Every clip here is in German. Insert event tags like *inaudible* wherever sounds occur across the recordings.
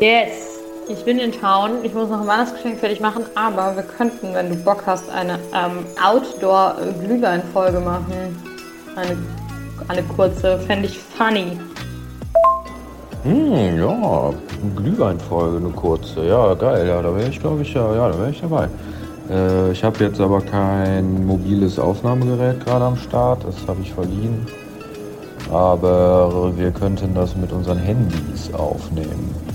Yes! Ich bin in Town. Ich muss noch ein Weihnachtsgeschenk fertig machen, aber wir könnten, wenn du Bock hast, eine ähm, Outdoor-Glühwein-Folge machen. Eine, eine kurze, fände ich funny. Hm, ja, Glühweinfolge, eine kurze. Ja, geil. Ja, da wäre ich, glaube ich, ja, ja, da wäre ich dabei. Äh, ich habe jetzt aber kein mobiles Aufnahmegerät gerade am Start. Das habe ich verliehen. Aber wir könnten das mit unseren Handys aufnehmen.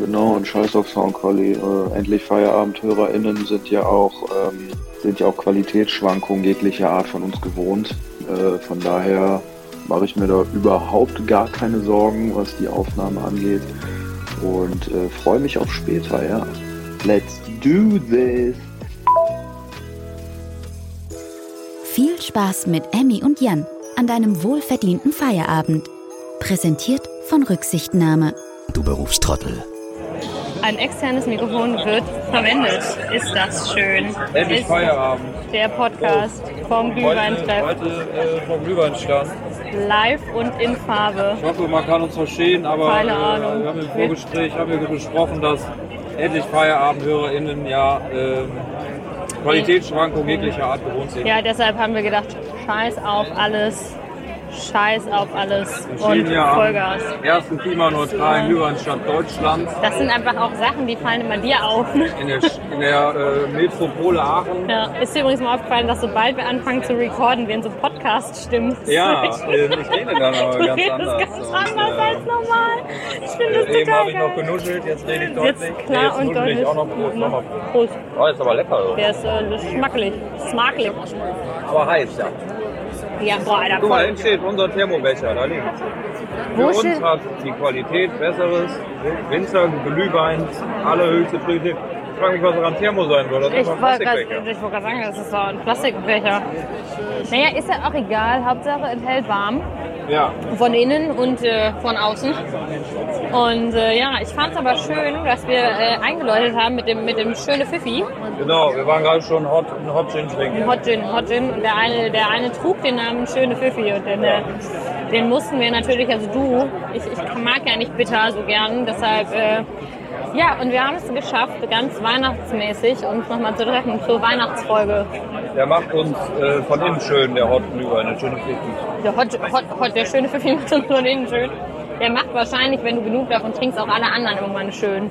Genau, und scheiß auf Soundquali. Äh, endlich FeierabendhörerInnen sind ja auch ähm, sind ja auch Qualitätsschwankungen jeglicher Art von uns gewohnt. Äh, von daher mache ich mir da überhaupt gar keine Sorgen, was die Aufnahme angeht. Und äh, freue mich auf später, ja. Let's do this! Viel Spaß mit Emmy und Jan an deinem wohlverdienten Feierabend. Präsentiert von Rücksichtnahme. Du Berufstrottel. Ein externes Mikrofon wird verwendet. Ist das schön? Endlich Ist Feierabend. der Podcast vom Glühweintreff. Heute, äh, vom Glühweinstand. Live und in Farbe. Ich hoffe, man kann uns verstehen, aber Keine äh, Ahnung. wir haben im Vorgespräch haben wir besprochen, dass endlich FeierabendhörerInnen ja ähm, Qualitätsschwankungen jeglicher Art gewohnt sind. Ja, deshalb haben wir gedacht, scheiß auf alles. Scheiß auf alles und Vollgas. ersten klimaneutralen Glühweinstand Deutschlands Das sind einfach auch Sachen, die fallen immer dir auf. in der, in der äh, Metropole Aachen. Ja, ist dir übrigens mal aufgefallen, dass sobald wir anfangen zu recorden, wir in so Podcast-Stimmen Ja, äh, ich rede dann aber *laughs* Du ganz redest anders. ganz Und, anders als äh, normal. Ich finde das Eben total habe ich noch genuschelt, jetzt rede ich deutlich. Jetzt klar jetzt und deutlich. auch noch Prost. Nochmal. Prost. Oh, ist aber lecker. Der ist äh, schmackelig. Smakelig. Aber heiß, ja. Ja, boah, Alter, Guck mal, hinten steht unser Thermobecher, da liegt. Für Wo uns steht- hat die Qualität besseres, Winzer, Glühwein, allerhöchste. Ich frage mich, was daran Thermo sein soll. Das Ich ist doch ein wollte gerade Plastikbecher. wollt grad sagen, das ist so ein Plastikbecher. Naja, ist ja auch egal. Hauptsache enthält warm. Ja, Von innen und äh, von außen. Und äh, ja, ich fand es aber schön, dass wir äh, eingeläutet haben mit dem, mit dem schönen Pfiffi. genau. Wir waren gerade schon Hot, einen Hot Gin trinken. Hot Gin, Hot Gin. Und der eine, der eine trug den Namen Schöne Pfiffi. Und den, äh, den mussten wir natürlich, also du, ich, ich mag ja nicht bitter so gern, deshalb, äh, ja, und wir haben es geschafft, ganz weihnachtsmäßig uns nochmal zu treffen zur Weihnachtsfolge. Der macht uns äh, von innen schön, der Hot Glühwein, der schöne Pfiffi. Der, Hot, Hot, Hot, der schöne Pfiffi macht uns von innen schön. Der macht wahrscheinlich, wenn du genug davon trinkst, auch alle anderen irgendwann schön.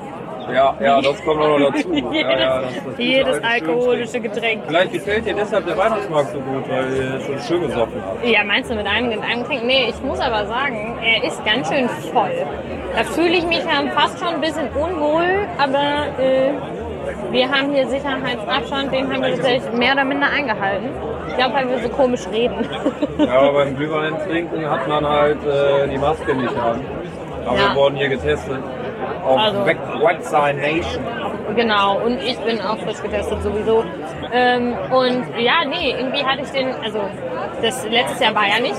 Ja, ja, das kommt auch noch dazu. jedes *laughs* ja, ja, das, das gute jedes alkoholische Getränk. Vielleicht gefällt dir deshalb der Weihnachtsmarkt so gut, weil ihr schon schön gesoffen habt. Ja, meinst du mit einem, mit einem Getränk? Nee, ich muss aber sagen, er ist ganz schön voll. Da fühle ich mich ja fast schon ein bisschen unwohl, aber äh, wir haben hier Sicherheitsabstand, den haben wir tatsächlich mehr oder minder eingehalten. Ich glaube, weil wir so komisch reden. Ja, aber beim Glühwein trinken hat man halt äh, die Maske nicht an. Aber Ja. wir wurden hier getestet. Auf Also- also. Vaccination. Genau, und ich bin auch frisch getestet sowieso. Ähm, und ja, nee, irgendwie hatte ich den, also das letztes Jahr war ja nicht.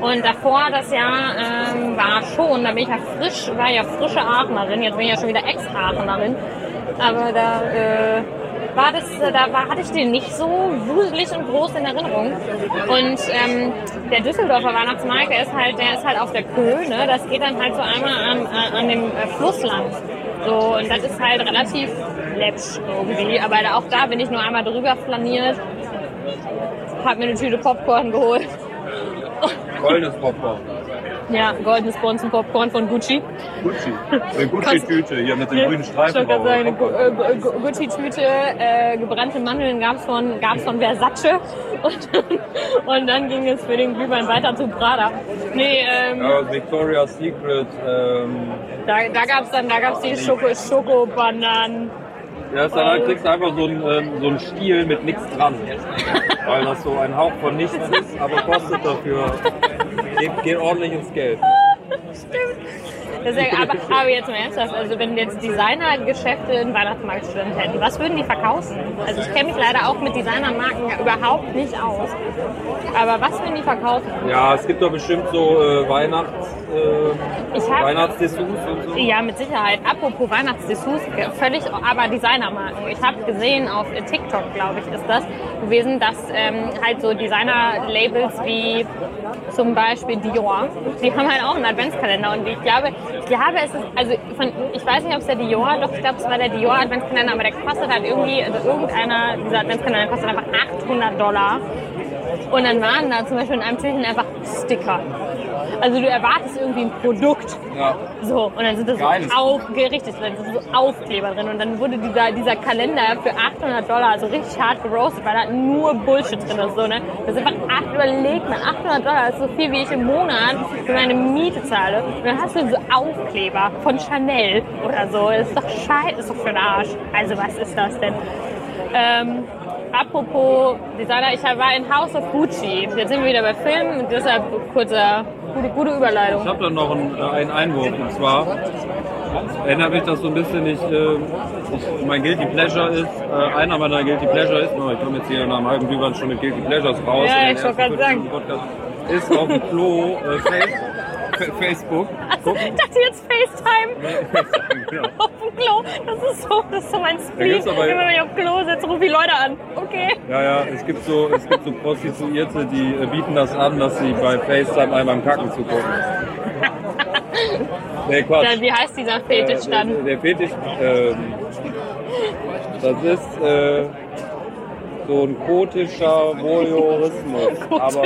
Und davor das Jahr ähm, war schon, da bin ich ja frisch, war ja frische Aachenerin, jetzt bin ich ja schon wieder Ex-Aachenerin. Aber da äh, war das, da war, hatte ich den nicht so wuselig und groß in Erinnerung. Und ähm, der Düsseldorfer Weihnachtsmarkt, der ist halt, der ist halt auf der Köh, ne? Das geht dann halt so einmal an, an, an dem äh, Fluss lang. So, und das ist halt relativ läppsch irgendwie. Aber auch da bin ich nur einmal drüber flaniert, hab mir eine Tüte Popcorn geholt. Goldenes Popcorn. Ja, goldenes Bonzen-Popcorn von Gucci. Gucci. Eine *laughs* Gucci-Tüte hier mit dem grünen Ich Streifen drauf. sagen, eine äh, Gu- Gucci-Tüte, äh, gebrannte Mandeln gab's von, gab's von Versace *laughs* und, und dann ging es für den Glühwein weiter zu Prada. Nee, ähm, Ja, Victoria's Secret. Ähm, da, da gab's dann, da gab's die Schoko, Schokobananen. Ja, halt, kriegst du einfach so einen, ähm, so einen Stiel mit nichts dran. Weil das so ein Hauch von nichts ist, aber kostet dafür. Geht, geht ordentlich ins Geld. Deswegen, aber, aber jetzt mal ernsthaft, also wenn jetzt Designergeschäfte einen Weihnachtsmarktstand hätten, was würden die verkaufen? Also ich kenne mich leider auch mit Designermarken überhaupt nicht aus. Aber was würden die verkaufen? Ja, es gibt doch bestimmt so äh, Weihnachts, äh, hab- Weihnachtsdessous und so. Ja, mit Sicherheit. Apropos Weihnachtsdessous, völlig aber Designermarken. Ich habe gesehen auf TikTok, glaube ich, ist das, gewesen, dass ähm, halt so Designer-Labels wie zum Beispiel Dior, die haben halt auch einen Adventskalender und ich glaube, ich glaube, es ist, also von, ich weiß nicht, ob es der Dior, doch ich glaube, es war der Dior Adventskalender, aber der kostet halt irgendwie, also irgendeiner dieser Adventskalender kostet einfach 800 Dollar und dann waren da zum Beispiel in einem Türchen einfach Sticker. Also du erwartest irgendwie ein Produkt. Ja. So, und dann sind das so Geiles aufgerichtet, dann sind so Aufkleber drin und dann wurde dieser, dieser Kalender für 800 Dollar, also richtig hart geroastet, weil da nur Bullshit drin ist. So, ne? Das ist einfach, acht, überleg mal, 800 Dollar ist so viel, wie ich im Monat für meine Miete zahle. Und dann hast du so Aufkleber von Chanel oder so. Das ist doch scheiße, ist doch für den Arsch. Also was ist das denn? Ähm, apropos Designer, ich war in House of Gucci. Jetzt sind wir wieder bei Filmen und deshalb kurzer, gute, gute Überleitung. Ich habe da noch einen, äh, einen Einwurf und zwar erinnert mich das so ein bisschen, ich, äh, ich, mein Guilty Pleasure ist, äh, einer meiner Guilty Pleasure ist, oh, ich komme jetzt hier nach einem halben Glühwein schon mit Guilty Pleasures raus. Ja, ich wollte gerade sagen. 15 Podcast, ist auf dem Klo äh, Face, Facebook. Also, ich dachte jetzt FaceTime. Ja. *laughs* auf dem Klo. Das ist so, das ist so mein gibt's aber- Immer wenn ich auf dem Klo sitze, rufe ich Leute an. Okay. Ja, ja, es gibt so, es gibt so Prostituierte, die äh, bieten das an, dass sie bei FaceTime einem beim Kacken zugucken. *laughs* Nee, Quatsch. Dann, wie heißt dieser Fetisch Äh, dann? Der, der Fetisch, ähm, das ist äh, so ein kotischer Voyeurismus, *laughs* aber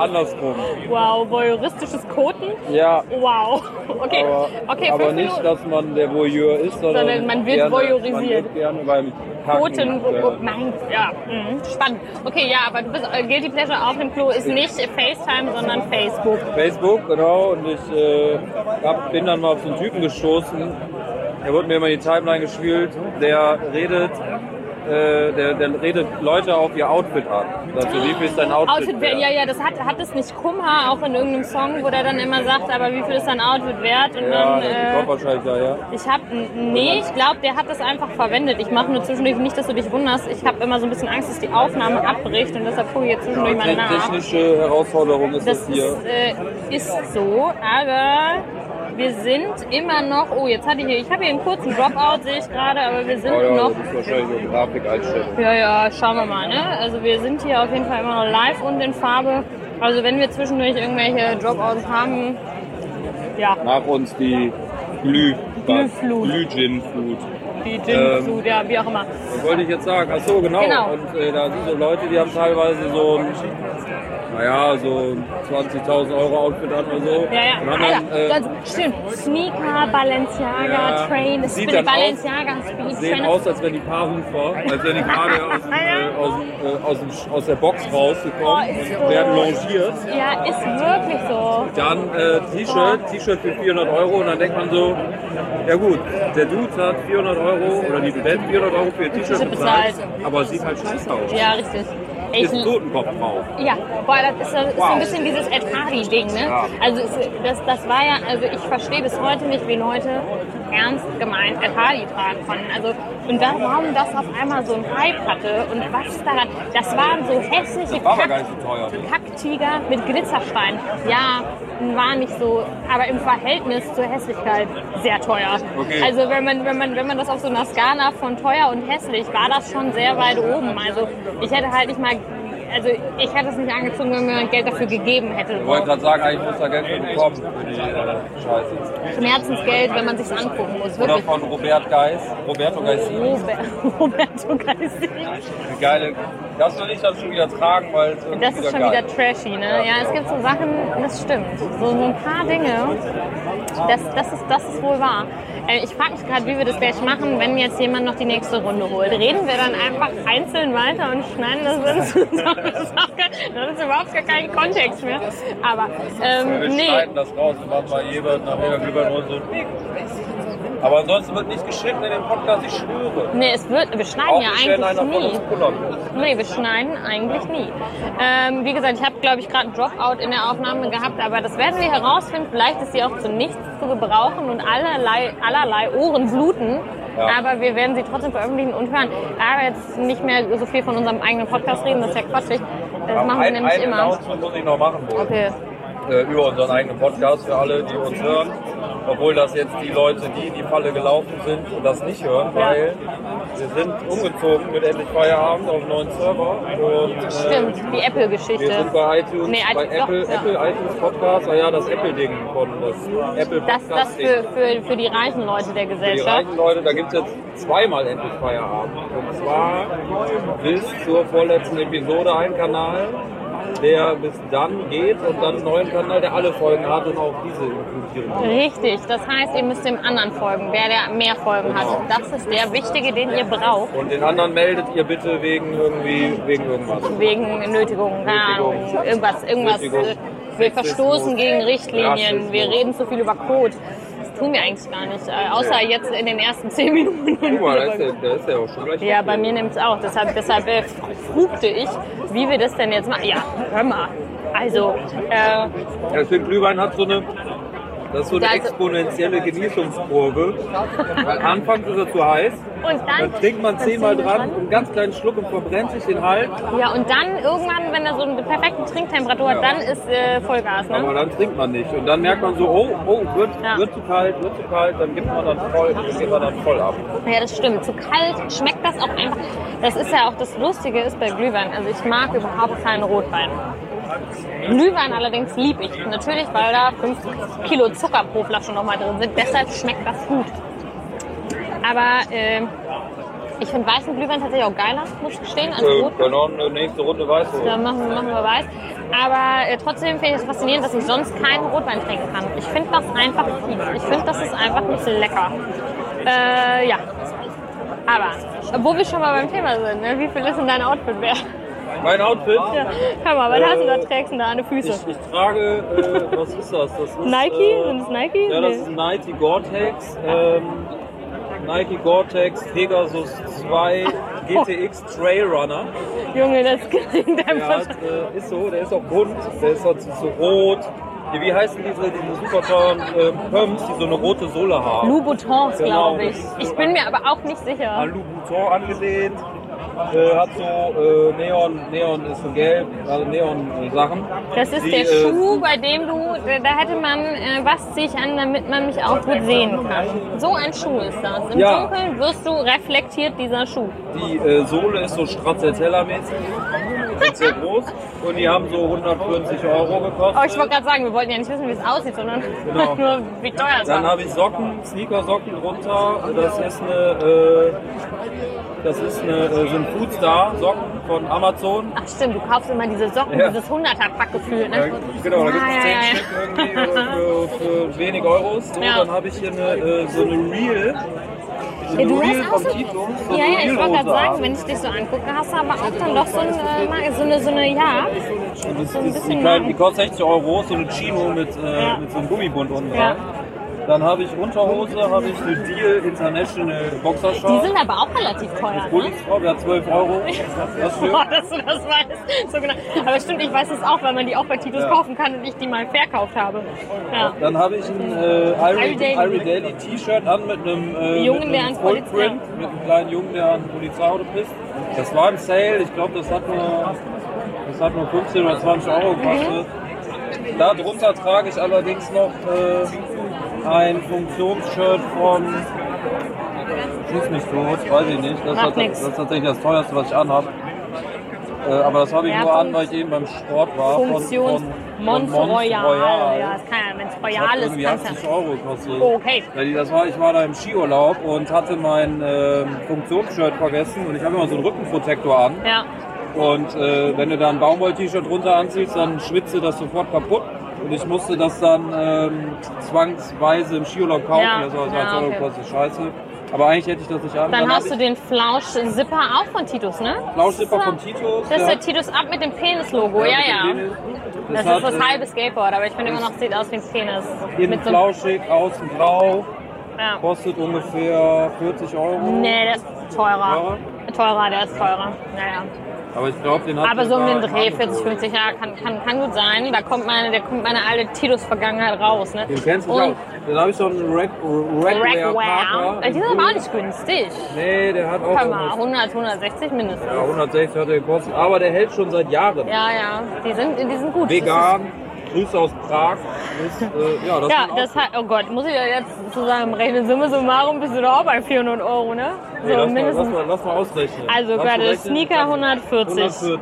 andersrum. Wow, voyeuristisches Koten? Ja, Wow. Okay, aber, okay, aber nicht, Minuten. dass man der Voyeur ist, sondern, Sondern man wird gerne, voyeurisiert. Man wird gerne beim Koten, mein, ja, mhm, spannend. Okay, ja, aber du bist, äh, Guilty Pleasure auf dem Klo ist nicht FaceTime, sondern Facebook. Facebook, genau, und ich äh, hab, bin dann mal auf so einen Typen gestoßen, der wurde mir immer in die Timeline gespielt, der redet, äh, der, der redet Leute auf ihr Outfit an. Also wie viel ist dein Outfit, Outfit wert, ja, ja, das hat, hat es nicht Kummer, auch in irgendeinem Song, wo der dann immer sagt, aber wie viel ist dein Outfit wert? Und Ja, dann, äh, wahrscheinlich da, ja. Ich habe, nee, ich glaube, der hat das einfach verwendet. Ich mache nur zwischendurch nicht, dass du dich wunderst. Ich habe immer so ein bisschen Angst, dass die Aufnahme abbricht und deshalb gucke ich jetzt zwischendurch mal Te- nach. Technische Herausforderung ist das, Das hier. ist, äh, ist so, aber wir sind immer noch. Oh, jetzt hatte ich hier, ich habe hier einen kurzen Dropout, sehe ich gerade, aber wir sind oh ja, noch. das ist wahrscheinlich eine Grafikeinstellung. Ja, ja, schauen wir mal, ne? Also wir sind hier auf jeden Fall immer noch live und in Farbe. Also wenn wir zwischendurch irgendwelche Dropouts haben, ja, Nach uns die Glüh, Glühflut. Glühgin-Flut. die Ähm, Gin-Food, ja, wie auch immer. Was wollte ich jetzt sagen? Ach so, genau. Genau. Und äh, da sind so Leute, die haben teilweise so ein, naja, so ein 20.000 Euro Outfit an oder so. Ja, ja. Dann, äh, das stimmt. Sneaker, Balenciaga, Ja. Train, Sieht Speed, dann aus- Balenciaga, Speed, sehen aus, als wenn die Paarhufer, als wenn die gerade aus, äh, aus, *laughs* äh, aus, dem, aus der Box rausgekommen Oh, und so. werden longiert. Ja, ist wirklich so. Dann äh, T-Shirt, T-Shirt für 400 Euro und dann denkt man so, ja gut, der Dude hat 400 Euro oder die Band 400 Euro für ihr T-Shirt T-Shirt bezahlt, bezahlt. aber sieht halt scheiße aus. Ja, richtig. Ist ein Totenkopf drauf. ja, boah, das ist so, ist so Wow. ein bisschen dieses Ed Hardy-Ding, ne? Ja. Also es, das, das war ja, also ich verstehe bis heute nicht, wie Leute ernst gemeint Ed Hardy tragen konnten. Also, und dann, warum das auf einmal so einen Hype hatte und was daran, das waren so hässliche War Kack- so. Kacktiger mit Glitzerstein. Ja, war nicht so, aber im Verhältnis zur Hässlichkeit sehr teuer. Okay. Also wenn man, wenn man, wenn man das auf so einer Skala von teuer und hässlich, war das schon sehr weit oben. Also ich hätte halt nicht mal, also ich hätte es nicht angezogen, wenn mir Geld dafür gegeben hätte. Ich wollte gerade sagen, eigentlich muss da Geld für bekommen für die äh, Scheiße. Schmerzensgeld, wenn man sich's angucken muss, Oder wirklich. von Robert Geis, Roberto Geisini. Robert, *laughs* Roberto Geistig. Eine geile, das will ich dann schon wieder tragen, weil es Das ist schon geil. wieder trashy, ne? Ja, es gibt so Sachen, das stimmt. So, so ein paar Dinge, das, das, ist, das ist wohl wahr. Äh, Ich frage mich gerade, wie wir das gleich machen, wenn jetzt jemand noch die nächste Runde holt. Reden wir dann einfach einzeln weiter und schneiden das dann *laughs* zusammen? Das ist, auch gar, das ist überhaupt gar kein Kontext mehr. Aber ähm, Wir nee, schneiden das raus und machen mal jeweils nach jeder Glühweinrunde so. Aber ansonsten wird nicht geschnitten in dem Podcast, ich schwöre. nee, es wird, wir schneiden Auch ja eigentlich nie. Nee, wir schneiden eigentlich nie. Ähm, wie gesagt, ich habe, glaube ich, gerade einen Dropout in der Aufnahme gehabt, aber das werden wir herausfinden. Vielleicht ist sie auch zu nichts zu gebrauchen und allerlei, allerlei Ohren bluten. Ja. Aber wir werden sie trotzdem veröffentlichen und hören. Aber jetzt nicht mehr so viel von unserem eigenen Podcast reden, das ist ja quatschig. Das machen wir ein, nämlich immer. Muss ich noch machen. Okay. Äh, über unseren eigenen Podcast für alle, die uns hören. Obwohl das jetzt die Leute, die in die Falle gelaufen sind und das nicht hören, weil Wir sind umgezogen mit endlich Feierabend auf einen neuen Server. Und, äh, Stimmt, die Apple-Geschichte. Wir sind bei iTunes, Nee, bei doch, Apple, ja. Apple iTunes Podcast, ah ja, das Apple-Ding von das Apple Das, das Podcast-Ding. für, für, für die reichen Leute der Für die Gesellschaft. reichen Leute, da gibt es jetzt zweimal endlich Feierabend. Und zwar bis zur vorletzten Episode ein Kanal, der bis dann geht und dann einen neuen Kanal, der alle Folgen hat und auch diese inkludieren. Richtig, das heißt, ihr müsst dem anderen folgen, der, der mehr Folgen hat. Genau. Das ist der wichtige, den ihr braucht. Und den anderen meldet ihr bitte wegen irgendwie, wegen irgendwas. Wegen Nötigung, Nötigung. irgendwas, irgendwas. Nötigung. äh, Wir verstoßen gegen Richtlinien, Rassismus. wir reden zu viel über Code. Das tun wir eigentlich gar nicht, äh, außer Nee. jetzt in den ersten zehn Minuten. Guck mal, da ist der ist ja auch schon gleich. Ja, bei mir nimmt es auch. Deshalb, deshalb äh, frugte ich, wie wir das denn jetzt machen. Ja, hör mal. Also, äh, Ja, Glühwein hat so eine, das ist so eine ist- exponentielle Genießungskurve. Weil anfangs ist er zu heiß, und dann, dann trinkt man zehnmal dran, einen ganz kleinen Schluck und verbrennt sich den Hals. Ja, und dann irgendwann, wenn er so eine perfekte Trinktemperatur hat, Ja. dann ist äh, Vollgas, Aber ne? dann trinkt man nicht. Und dann merkt man so, oh, oh, wird, Ja. wird zu kalt, wird zu kalt, dann gibt man dann voll, dann geht man dann voll ab. Ja, das stimmt. Zu kalt schmeckt das auch einfach. Das ist ja auch das Lustige ist bei Glühwein. Also ich mag überhaupt keinen Rotwein. Glühwein allerdings lieb ich. Natürlich, weil da 5 Kilo Zucker pro Flasche nochmal drin sind. Deshalb schmeckt das gut. Aber ähm, ich finde weißen Glühwein tatsächlich auch geiler, muss ich gestehen, als Äh, eine nächste Runde weiß Da holen. machen, machen wir weiß. Aber äh, trotzdem finde ich es faszinierend, dass ich sonst keinen Rotwein trinken kann. Ich finde das einfach fies. Ich finde, das ist einfach nicht lecker. Äh, ja. Aber, wo wir schon mal beim Thema sind, ne? wie viel ist denn dein Outfit wert? Mein Outfit, Ja. Hör mal, was Äh, hast du da trägst du da an den Füßen? ich, ich trage, äh, was ist das? das ist, Nike? Äh, Sind es Nike? Ja, das Nee. ist Nike Gore-Tex. Ähm, Nike Gore-Tex Pegasus 2 GTX Trail Runner. *laughs* Junge, das klingt Der einfach. hat, äh, ist so, der ist auch bunt, der ist halt so rot. Wie, wie heißen diese, diese super teuren äh, Pumps, die so eine rote Sohle haben? Louboutins, Genau, glaube ich. das Ich bin mir aber auch nicht sicher. An Louboutin angelehnt. Äh, hat so äh, Neon, Neon ist so gelb, also Neon-Sachen. Das ist Die, der äh, Schuh, bei dem du, da hätte man, äh, was ziehe ich an, damit man mich auch gut sehen kann. So ein Schuh ist das. Im Ja. Dunkeln wirst du reflektiert, dieser Schuh. Die äh, Sohle ist so Stracciatella-mäßig, sind sehr groß und die haben so 140 Euro gekostet. Oh, ich wollte gerade sagen, wir wollten ja nicht wissen, wie es aussieht, sondern Genau. *laughs* nur wie teuer es Dann war. habe ich Socken, Sneaker-Socken drunter. Das ist eine, äh, das ist eine, äh, sind Foodstar-Socken von Amazon. Ach stimmt, du kaufst immer diese Socken, Ja. dieses 100er-Pack gefühlt, Ja, ne? genau, da gibt es ja, 10 ja, ja. Stück irgendwie für, für wenig Euros. So, Ja. Dann habe ich hier eine, äh, so eine Reel. So Ja, du hast auch vom so, Tito. So ja, ja, ich wollte gerade sagen, wenn ich dich so angucke, hast du aber auch dann doch so, ein, äh, so eine, so eine, ja, Das so ein ist, die, bisschen kleine, die kostet 60 Euro, so eine Chino mit, äh, Ja. mit so einem Gummibund unten Ja. dran. Dann habe ich Unterhose, habe ich eine Deal International Boxershort. Die sind aber auch relativ teuer, ne? Drauf, ja 12 Euro. Das Stück. Boah, dass du das weißt. So genau. Aber stimmt, ich weiß es auch, weil man die auch bei Titus Ja. kaufen kann und ich die mal verkauft habe. Ja. Dann habe ich ein äh, Irie, Daily. Daily T-Shirt an mit einem, äh, Jungen, mit der einem Fullprint, mit einem kleinen Jungen, der an Polizeiauto pisst. Das war im Sale, ich glaube, das hat nur, das hat nur 15 oder 20 Euro gekostet. Darunter trage ich allerdings noch äh, ein Funktionsshirt von Schieß mich tot, weiß ich nicht. Das, hat, das ist tatsächlich das teuerste, was ich anhabe. Äh, aber das habe ich Ja, nur an, weil ich eben beim Sport war. Funktions von, Mons von Royal. Royal. Ja, das kann ja, wenn es Royal ist, irgendwie kannst 80 du. Euro gekostet. Oh, okay. Das war, ich war da im Skiurlaub und hatte mein ähm, Funktionsshirt vergessen und ich habe immer so einen Rückenprotektor an. Ja. Und äh, wenn du da ein Baumwoll-T-Shirt drunter anziehst, dann schwitze das sofort kaputt. Und ich musste das dann ähm, zwangsweise im Skiurlaub kaufen. Ja, Das war ja, 20 Euro okay. gekostet, scheiße. Aber eigentlich hätte ich das nicht an. Dann hab hast du den Flausch-Zipper auch von Titus, ne? Flauschzipper Das ist Titus. Das ist ja. der Titus ab mit dem Penis-Logo, ja, ja. Penis. Das hat, ist das äh, halbe Skateboard, aber ich finde immer noch, sieht aus wie ein Penis. Innen Mit so flauschig, außen grau. ja. Kostet ungefähr 40 Euro. Nee, der ist teurer. Teurer? Teurer, der ist teurer. Naja. Aber ich glaube, den hat Aber so um den Dreh, im 40, Angebot. 50 Jahre, kann, kann, kann gut sein. Da kommt meine, da kommt meine alte Titus-Vergangenheit raus. Ne? Den kennst du auch. Dann habe ich so einen Rack, Parker. Rackware. Die sind aber auch nicht günstig. Nee, der hat auch Hör mal, irgendwas- 100, 160 mindestens. ja, 160 hat er gekostet. Aber der hält schon seit Jahren. Ja, ja, die sind, die sind gut. Vegan, Grüße aus Prag. Ist, äh, ja, das Ja, das hat, oh Gott, muss ich ja jetzt zusammenrechnen. Summe summarum bist du doch auch bei 400 Euro, ne? Nee, So lass, mal, lass, mindestens. mal, lass mal ausrechnen. Also gerade. Sneaker 140. 140.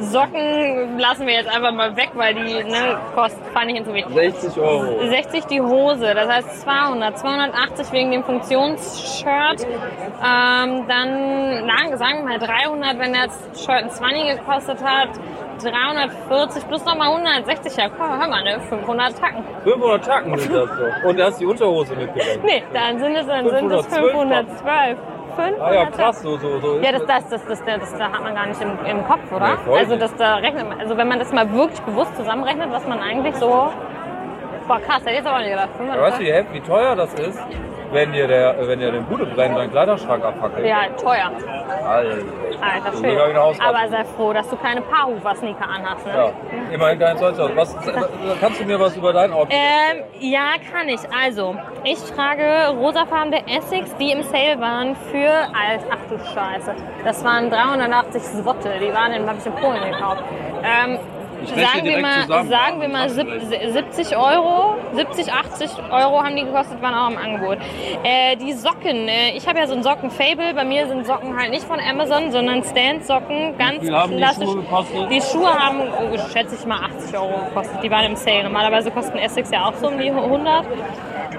Socken lassen wir jetzt einfach mal weg, weil die ne, kosten, fand ich wichtig. 60 Euro. 60 die Hose, das heißt 200, 280 wegen dem Funktionsshirt. Ähm, dann sagen wir mal 300, wenn das Shirt ein 20 gekostet hat. 340 plus nochmal 160, ja komm, hör mal, ne, 500 Tacken. 500 Tacken sind das so. Und da hast die Unterhose mitgenommen. Nee, dann sind es, dann sind es 512 512. 500 Ah ja, krass, so, so, so. Ja, das, das, das, das, das, das hat man gar nicht im, im Kopf, oder? Nee, also das da rechnet man, also wenn man das mal wirklich bewusst zusammenrechnet, was man eigentlich so. Boah krass, hätte ich jetzt aber nicht gedacht. 500 Ja, weißt du, wie, teuer das ist, wenn dir der, wenn dir den Bude brennt, dein Kleiderschrank abfackelt? Ja, teuer. Alter. Alter So Schwede. mega wieder ausrasten. Aber sei froh, dass du keine Paarhufer-Sneaker anhast, ne? Ja, immerhin kein Zeug. Was, kannst du mir was über dein Outfit Ähm, ja, kann ich. Also, ich trage rosafarbene Essex, die im Sale waren für, alt, ach du Scheiße, das waren 380 Swotte, die waren in, hab ich in Polen gekauft. Ähm, sagen wir mal, zusammen. sagen wir mal sieb- 70 Euro, 70, 80 Euro haben die gekostet, waren auch im Angebot. Äh, die Socken, äh, ich habe ja so ein Socken-Fable, bei mir sind Socken halt nicht von Amazon, sondern Stand-Socken, ganz haben die klassisch. Schuhe gekostet? Die Schuhe haben, äh, schätze ich mal, 80 Euro gekostet. Die waren im Sale. Normalerweise kosten Essex ja auch so um die 100.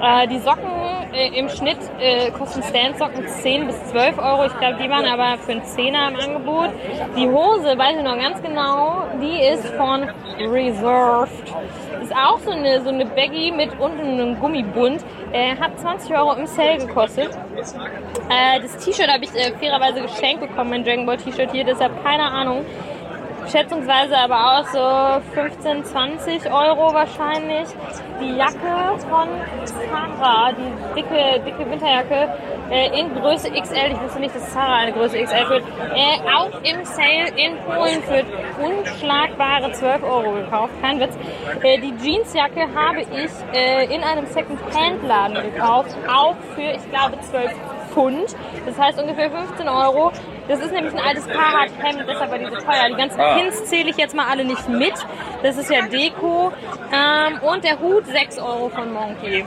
Äh, die Socken äh, im Schnitt äh, kosten Stand-Socken 10 bis 12 Euro. Ich glaube, die waren aber für einen Zehner im Angebot. Die Hose, weiß ich noch ganz genau, die ist von Reserved. Ist auch so eine, so eine Baggy mit unten einem Gummibund. Äh, hat 20 Euro im Sale gekostet. Äh, das T-Shirt habe ich äh, fairerweise geschenkt bekommen, mein Dragon Ball T-Shirt hier, deshalb keine Ahnung. Schätzungsweise aber auch so 15, 20 Euro wahrscheinlich. Die Jacke von Zara, die dicke, dicke Winterjacke äh, in Größe XL. Ich wusste nicht, dass Zara eine Größe XL führt. Äh, auch im Sale in Polen für unschlagbare 12 Euro gekauft. Kein Witz. Äh, die Jeansjacke habe ich äh, in einem Second-Hand-Laden gekauft. Auch für, ich glaube, 12 Pfund. Das heißt ungefähr 15 Euro. Das ist nämlich ein altes Carhartt-Hemd, deshalb war die so teuer. Die ganzen Ah. Pins zähle ich jetzt mal alle nicht mit. Das ist ja Deko. Ähm, und der Hut 6 Euro von Monkey.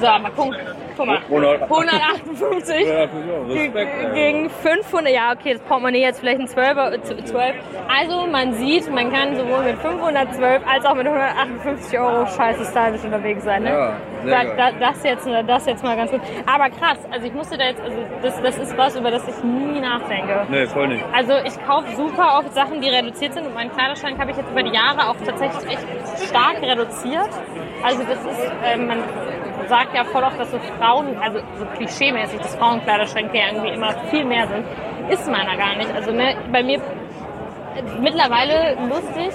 So, mal gucken. Guck mal. 158 Ja, Respekt. Ge- ey. gegen 500, ja okay, das Portemonnaie jetzt vielleicht ein 12, äh, z- 12. Also man sieht, man kann sowohl mit 512 als auch mit 158 Euro scheiße stylisch unterwegs sein. Ne? Ja, da, da, das, jetzt, das jetzt mal ganz gut. Aber krass, also ich musste da jetzt, also das, das ist was, über das ich nie nachdenke. Nee, voll nicht. Also ich kaufe super oft Sachen, die reduziert sind und meinen Kleiderschrank habe ich jetzt über die Jahre auch tatsächlich echt stark reduziert. Also das ist, ähm, man sagt ja voll oft, dass so Frauen, also so klischeemäßig, dass Frauenkleiderschränke ja irgendwie immer viel mehr sind. Ist meiner gar nicht. Also ne, bei mir äh, mittlerweile lustig,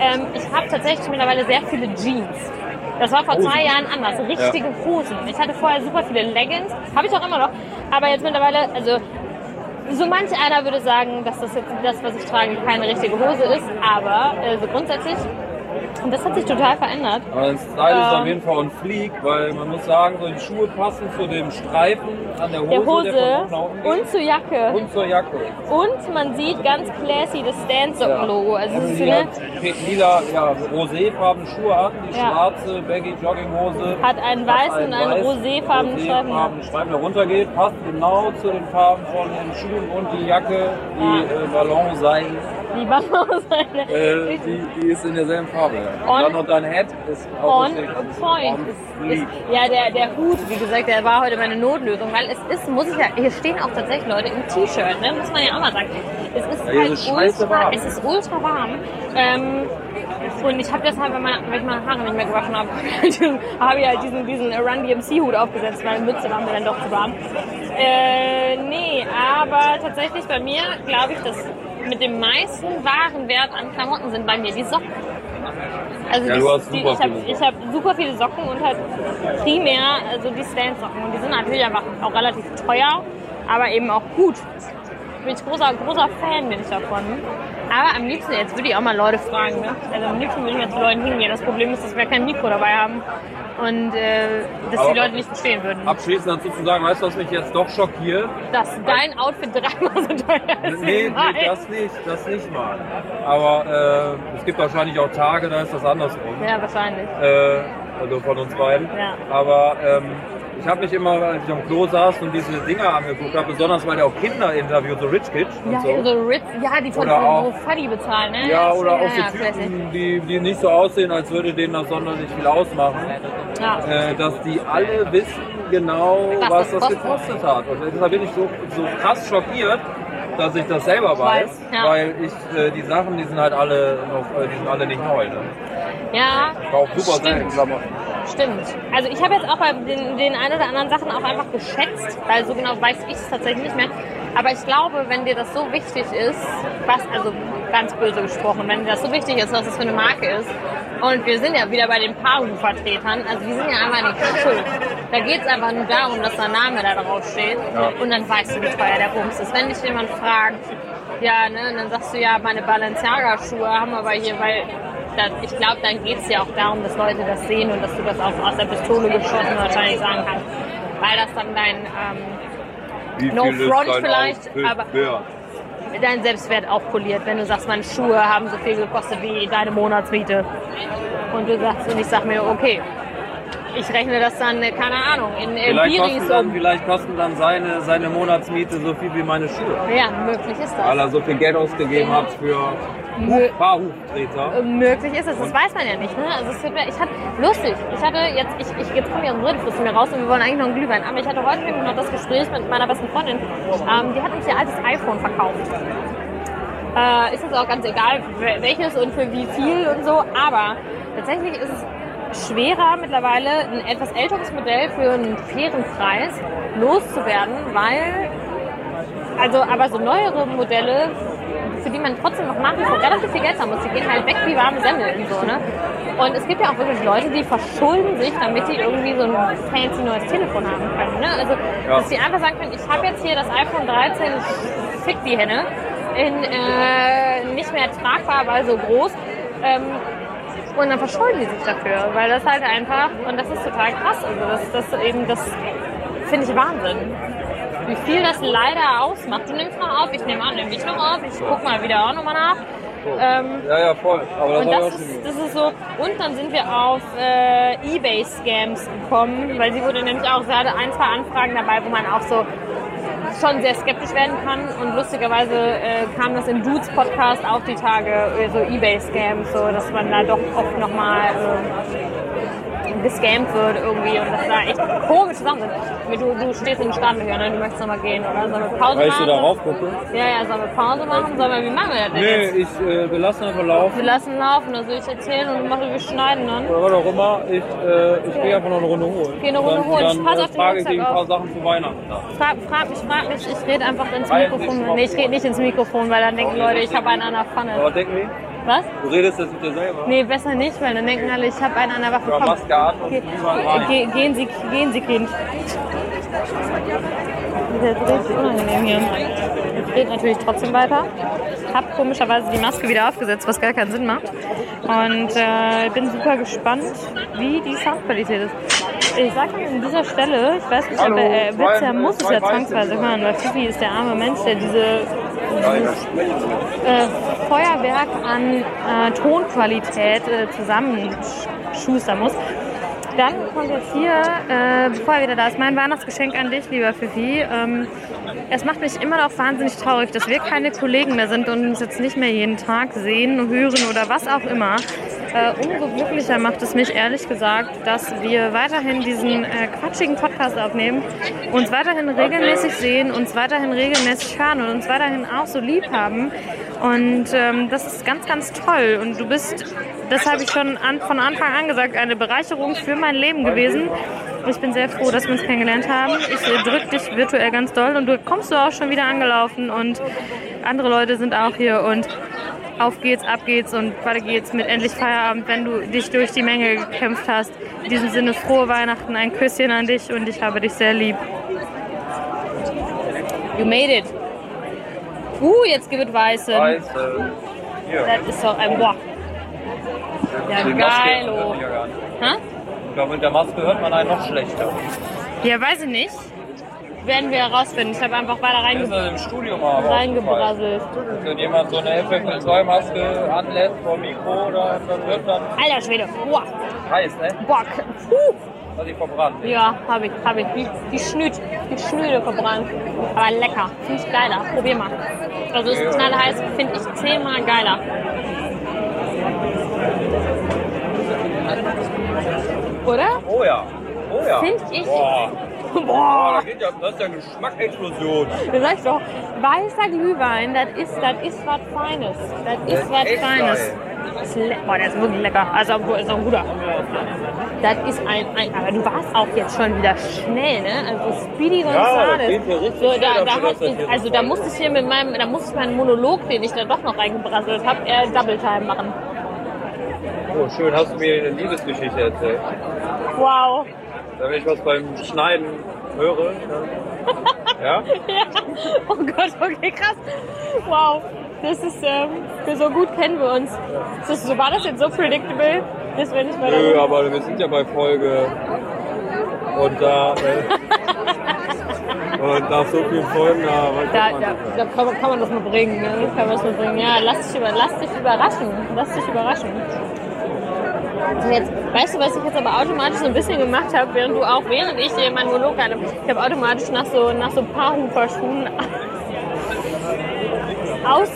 ähm, ich habe tatsächlich mittlerweile sehr viele Jeans. Das war vor zwei Jahren anders. Richtige Hosen. Ich hatte vorher super viele Leggings. Habe ich auch immer noch. Aber jetzt mittlerweile, also so manch einer würde sagen, dass das jetzt das, was ich trage, keine richtige Hose ist. Aber äh, so grundsätzlich, und das hat sich total verändert. Aber ein Style ist Ähm. auf jeden Fall ein Fleek, weil man muss sagen, so die Schuhe passen zu dem Streifen an der Hose, Der der Hose geht. und zur Jacke. und zur Jacke. Und man sieht ganz classy das Stand-Socken-Logo. Also es ist so die hat lila, ja, roséfarbene Schuhe hatten, die Ja. schwarze Baggy Jogginghose. hat einen weißen und einen roséfarbenen Streifen. roséfarbenen Streifen, der runtergeht, passt genau zu den Farben von den Schuhen und die Jacke, die Ja. äh, Ballonseil, Die Ballonseile. äh, die, die ist in derselben Farbe. On- Und dann noch dein Head ist auch On richtig- point. Ist, ist, ja, der, der Hut, wie gesagt, der war heute meine Notlösung, weil es ist, muss ich ja, hier stehen auch tatsächlich Leute im T-Shirt, ne? muss man ja auch mal sagen. Es ist Ja, halt ist ultra, warm. es ist ultra warm. Ähm, und ich habe deshalb, wenn ich meine Haare nicht mehr gewaschen habe, *laughs* habe ich halt diesen, diesen Run DMC Hut aufgesetzt. Meine Mütze war mir dann doch zu warm. Äh, nee, aber tatsächlich bei mir glaube ich, dass mit dem meisten Warenwert an Klamotten sind bei mir die Socken. Also Ja, die, du hast die, super ich habe hab super viele Socken und halt primär also die Stand-Socken. Und die sind natürlich einfach auch relativ teuer, aber eben auch gut. Bin ich großer, großer Fan bin ich davon. Aber am liebsten, jetzt würde ich auch mal Leute fragen, ne? Also am liebsten würde ich mal zu Leuten hingehen. Das Problem ist, dass wir kein Mikro dabei haben und äh, dass Aber- die Leute nicht verstehen würden. Abschließend dazu zu sagen, weißt du, was mich jetzt doch schockiert? Dass dein Outfit dreimal so teuer ist. Nee, nee, das nicht, das nicht mal. Aber äh, es gibt wahrscheinlich auch Tage, da ist das andersrum. Ja, wahrscheinlich. Äh, also von uns beiden. Ja. Aber ähm, ich habe mich immer, als ich am Klo saß und diese Dinger angeguckt habe, besonders weil der auch Kinder interviewt, so Rich Kids und Ja, so. so Ritz, ja, die von Oder auch- Fuddy bezahlen, ne? Ja, oder auch ja, so ja, classic. Typen, die, die nicht so aussehen, als würde denen das sonderlich viel ausmachen. Ja. Äh, dass die alle wissen genau, Was was, das das gekostet hat. Und deshalb bin ich so, so krass schockiert, dass ich das selber weiß, Weiß, ja. weil ich äh, die Sachen, die sind halt alle noch, äh, die sind alle nicht neu. Ne? ja, Ich kaufe super selten. Klamotten. Stimmt. Also ich habe jetzt auch bei den, den ein oder anderen Sachen auch einfach geschätzt, weil so genau weiß ich es tatsächlich nicht mehr. Aber ich glaube, wenn dir das so wichtig ist, was, also ganz böse gesprochen, wenn dir das so wichtig ist, was das für eine Marke ist, und wir sind ja wieder bei den Paru-Vertretern, also die sind ja einfach nicht schuld. Da geht es einfach nur darum, dass der Name da drauf steht Ja. und dann weißt du, wie teuer der Bums ist. Wenn dich jemand fragt, ja, ne, und dann sagst du, ja, meine Balenciaga-Schuhe haben wir aber hier, weil das, ich glaube, dann geht es ja auch darum, dass Leute das sehen und dass du das auch aus der Pistole geschossen wahrscheinlich sagen kannst. Weil das dann dein, ähm, No front vielleicht, aber- wert? dein Selbstwert auch poliert, wenn du sagst, meine Schuhe haben so viel gekostet wie deine Monatsmiete. Und du sagst, und ich sag mir, okay, ich rechne das dann, äh, keine Ahnung, in äh, Vielleicht Biris kosten, dann, um. vielleicht kosten dann seine, seine Monatsmiete so viel wie meine Schuhe. Ja, möglich ist Weil das. er so viel Geld ausgegeben hat für Mö paar Huftreter. äh, möglich ist es, das weiß man ja nicht. Ne? Also es wird, mir- ich hatte, lustig, ich hatte jetzt, ich, ich jetzt komme ich aus dem Redefluss mir raus und wir wollen eigentlich noch einen Glühwein, aber ich hatte heute noch das Gespräch mit meiner besten Freundin, ähm, die hat uns ihr altes iPhone verkauft. Äh, ist jetzt auch ganz egal, wel- welches und für wie viel und so, aber tatsächlich ist es schwerer mittlerweile ein etwas älteres Modell für einen fairen Preis loszuwerden, weil also aber so neuere Modelle, für die man trotzdem noch nach wie vor relativ viel Geld haben muss, die gehen halt weg wie warme Semmeln und so, ne? Und es gibt ja auch wirklich Leute, die verschulden sich, damit die irgendwie so ein fancy neues Telefon haben können, ne? Also, Ja. dass die einfach sagen können, ich habe jetzt hier das iPhone 13, fick die Henne, in äh, nicht mehr tragbar, aber so groß. Ähm, und dann verschulden die sich dafür, weil das halt einfach, und das ist total krass, also das, das eben, das finde ich Wahnsinn wie viel das leider ausmacht. Du nimmst noch auf, ich nehme an, nehme ich noch auf, ich guck mal wieder auch nochmal nach. Ähm, Ja, ja, voll. Aber das und das ist, das ist so. Und dann sind wir auf äh, Ebay-Scams gekommen, weil sie wurde nämlich auch, sie hatte ein, zwei Anfragen dabei, wo man auch so schon sehr skeptisch werden kann. Und lustigerweise äh, kam das im Dudes Podcast auch die Tage, so Ebay-Scams, so dass man da doch oft nochmal äh, gescammt wird irgendwie und dass da echt komische Sachen sind. Du, du stehst in den Startlöchern, ne? du möchtest nochmal gehen oder sollen wir Pause Weil ich machen? so darauf gucke. Ja, ja, sollen wir Pause machen? Sollen wir, wie machen wir das denn Nee, jetzt? ich, äh, wir lassen einfach laufen. Wir lassen laufen, also ich erzähle und mache, wir schneiden dann. Oder was auch immer. Ich, äh, ich gehe einfach noch eine Runde holen. Geh eine Runde dann, holen. Dann, Pass äh, auf den frage ich dir ein paar. Sachen zu Weihnachten nach. Frag, frag mich, frag mich, ich rede einfach ins Mikrofon. Nee, ich rede nicht ins Mikrofon, weil dann denken Leute, ich habe einen an der Aber Pfanne. denken die, Was? du redest jetzt mit dir selber. Nee, besser nicht, weil dann denken alle, ich habe einen an der Waffe. Ja, Maske an und Ge ge gehen Sie, gehen Sie, Kind. Das ist richtig unangenehm hier. Ich rede natürlich trotzdem weiter. Hab komischerweise die Maske wieder aufgesetzt, was gar keinen Sinn macht. Und äh, bin super gespannt, wie die Soundqualität ist. Ich sag mal an dieser Stelle, ich weiß nicht, aber er ja, muss es ja zwangsweise hören, weil Fifi ist der arme Mensch, der diese, äh, Feuerwerk an äh, Tonqualität äh, zusammenschustern muss. Dann kommt jetzt hier, äh, bevor er wieder da ist, mein Weihnachtsgeschenk an dich, lieber Fifi. Ähm, es macht mich immer noch wahnsinnig traurig, dass wir keine Kollegen mehr sind und uns jetzt nicht mehr jeden Tag sehen, hören oder was auch immer. Äh, umso glücklicher macht es mich ehrlich gesagt, dass wir weiterhin diesen äh, quatschigen Podcast aufnehmen, uns weiterhin regelmäßig sehen, uns weiterhin regelmäßig hören und uns weiterhin auch so lieb haben. Und ähm, das ist ganz, ganz toll. Und du bist, das habe ich schon an, von Anfang an gesagt, eine Bereicherung für mein Leben gewesen. Ich bin sehr froh, dass wir uns kennengelernt haben. Ich äh, drücke dich virtuell ganz doll und du kommst auch schon wieder angelaufen und andere Leute sind auch hier und auf geht's, ab geht's und weiter geht's mit endlich Feierabend, wenn du dich durch die Menge gekämpft hast. In diesem Sinne frohe Weihnachten, ein Küsschen an dich und ich habe dich sehr lieb. You made it. Uh, jetzt gibt es Weiße. Weiße. Das ist doch ein Boah. Ja, geil. hört Oh. man? Ich glaube, mit der Maske hört man einen noch schlechter. Ja, weiß ich nicht. Werden wir herausfinden. Ich habe einfach weiter reinge reingebrasselt. Wenn jemand so eine FFP2-Maske anlässt vor Mikro, oder, dann wird dann Alter Schwede. Boah. heiß, ne? Boah. Puh. Hat die verbrannt. Ja, habe ich, habe ich. Die, die Schnüt, die Schnüde verbrannt. Aber lecker. Finde ich geiler. Probier mal. Also ist knallheiß, finde ich zehnmal geiler. Oder? Oh ja. Oh ja. Find ich. Boah. *laughs* Boah, Boah. da geht ja, das ist ja eine Geschmacksexplosion. Du sagst doch, weißer Glühwein, das ist, das ist was Feines. Das ist was Feines. geil. Boah, der ist wirklich lecker. Also, ist auch ein guter. Das ist ein, ein, aber du warst auch jetzt schon wieder schnell, ne? Also Speedy Gonzales. richtig so, da, da das ich, also so da musste ich hier mit meinem, da musste ich meinen Monolog, den ich da doch noch reingebrasselt habe, äh, Double Time machen. Oh, schön, hast du mir eine Liebesgeschichte erzählt. Wow. Wenn ich was beim Schneiden höre, *laughs* ja? Ja. Oh Gott, okay, krass. Wow. Das ist, ähm, so gut kennen wir uns. Das ist, so, war das jetzt so predictable, dass wir nicht mehr Nö, aber wir sind ja bei Folge und da äh, *laughs* und nach so vielen Folgen, da, Da, kann man da, das da kann, man, kann man das mal bringen, ne? Kann man das mal bringen. Ja, lass dich, über, lass dich überraschen. Lass dich überraschen. Jetzt, weißt du, was ich jetzt aber automatisch so ein bisschen gemacht habe, während du auch, während ich hier meinen Monolog hatte, ich habe automatisch nach so, nach so Paarhuferschuhen aus,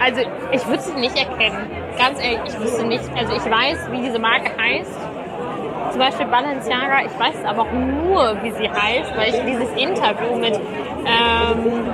also ich würde sie nicht erkennen. Ganz ehrlich, ich wüsste nicht, also ich weiß, wie diese Marke heißt. Zum Beispiel Balenciaga, ich weiß aber auch nur, wie sie heißt, weil ich dieses Interview mit ähm,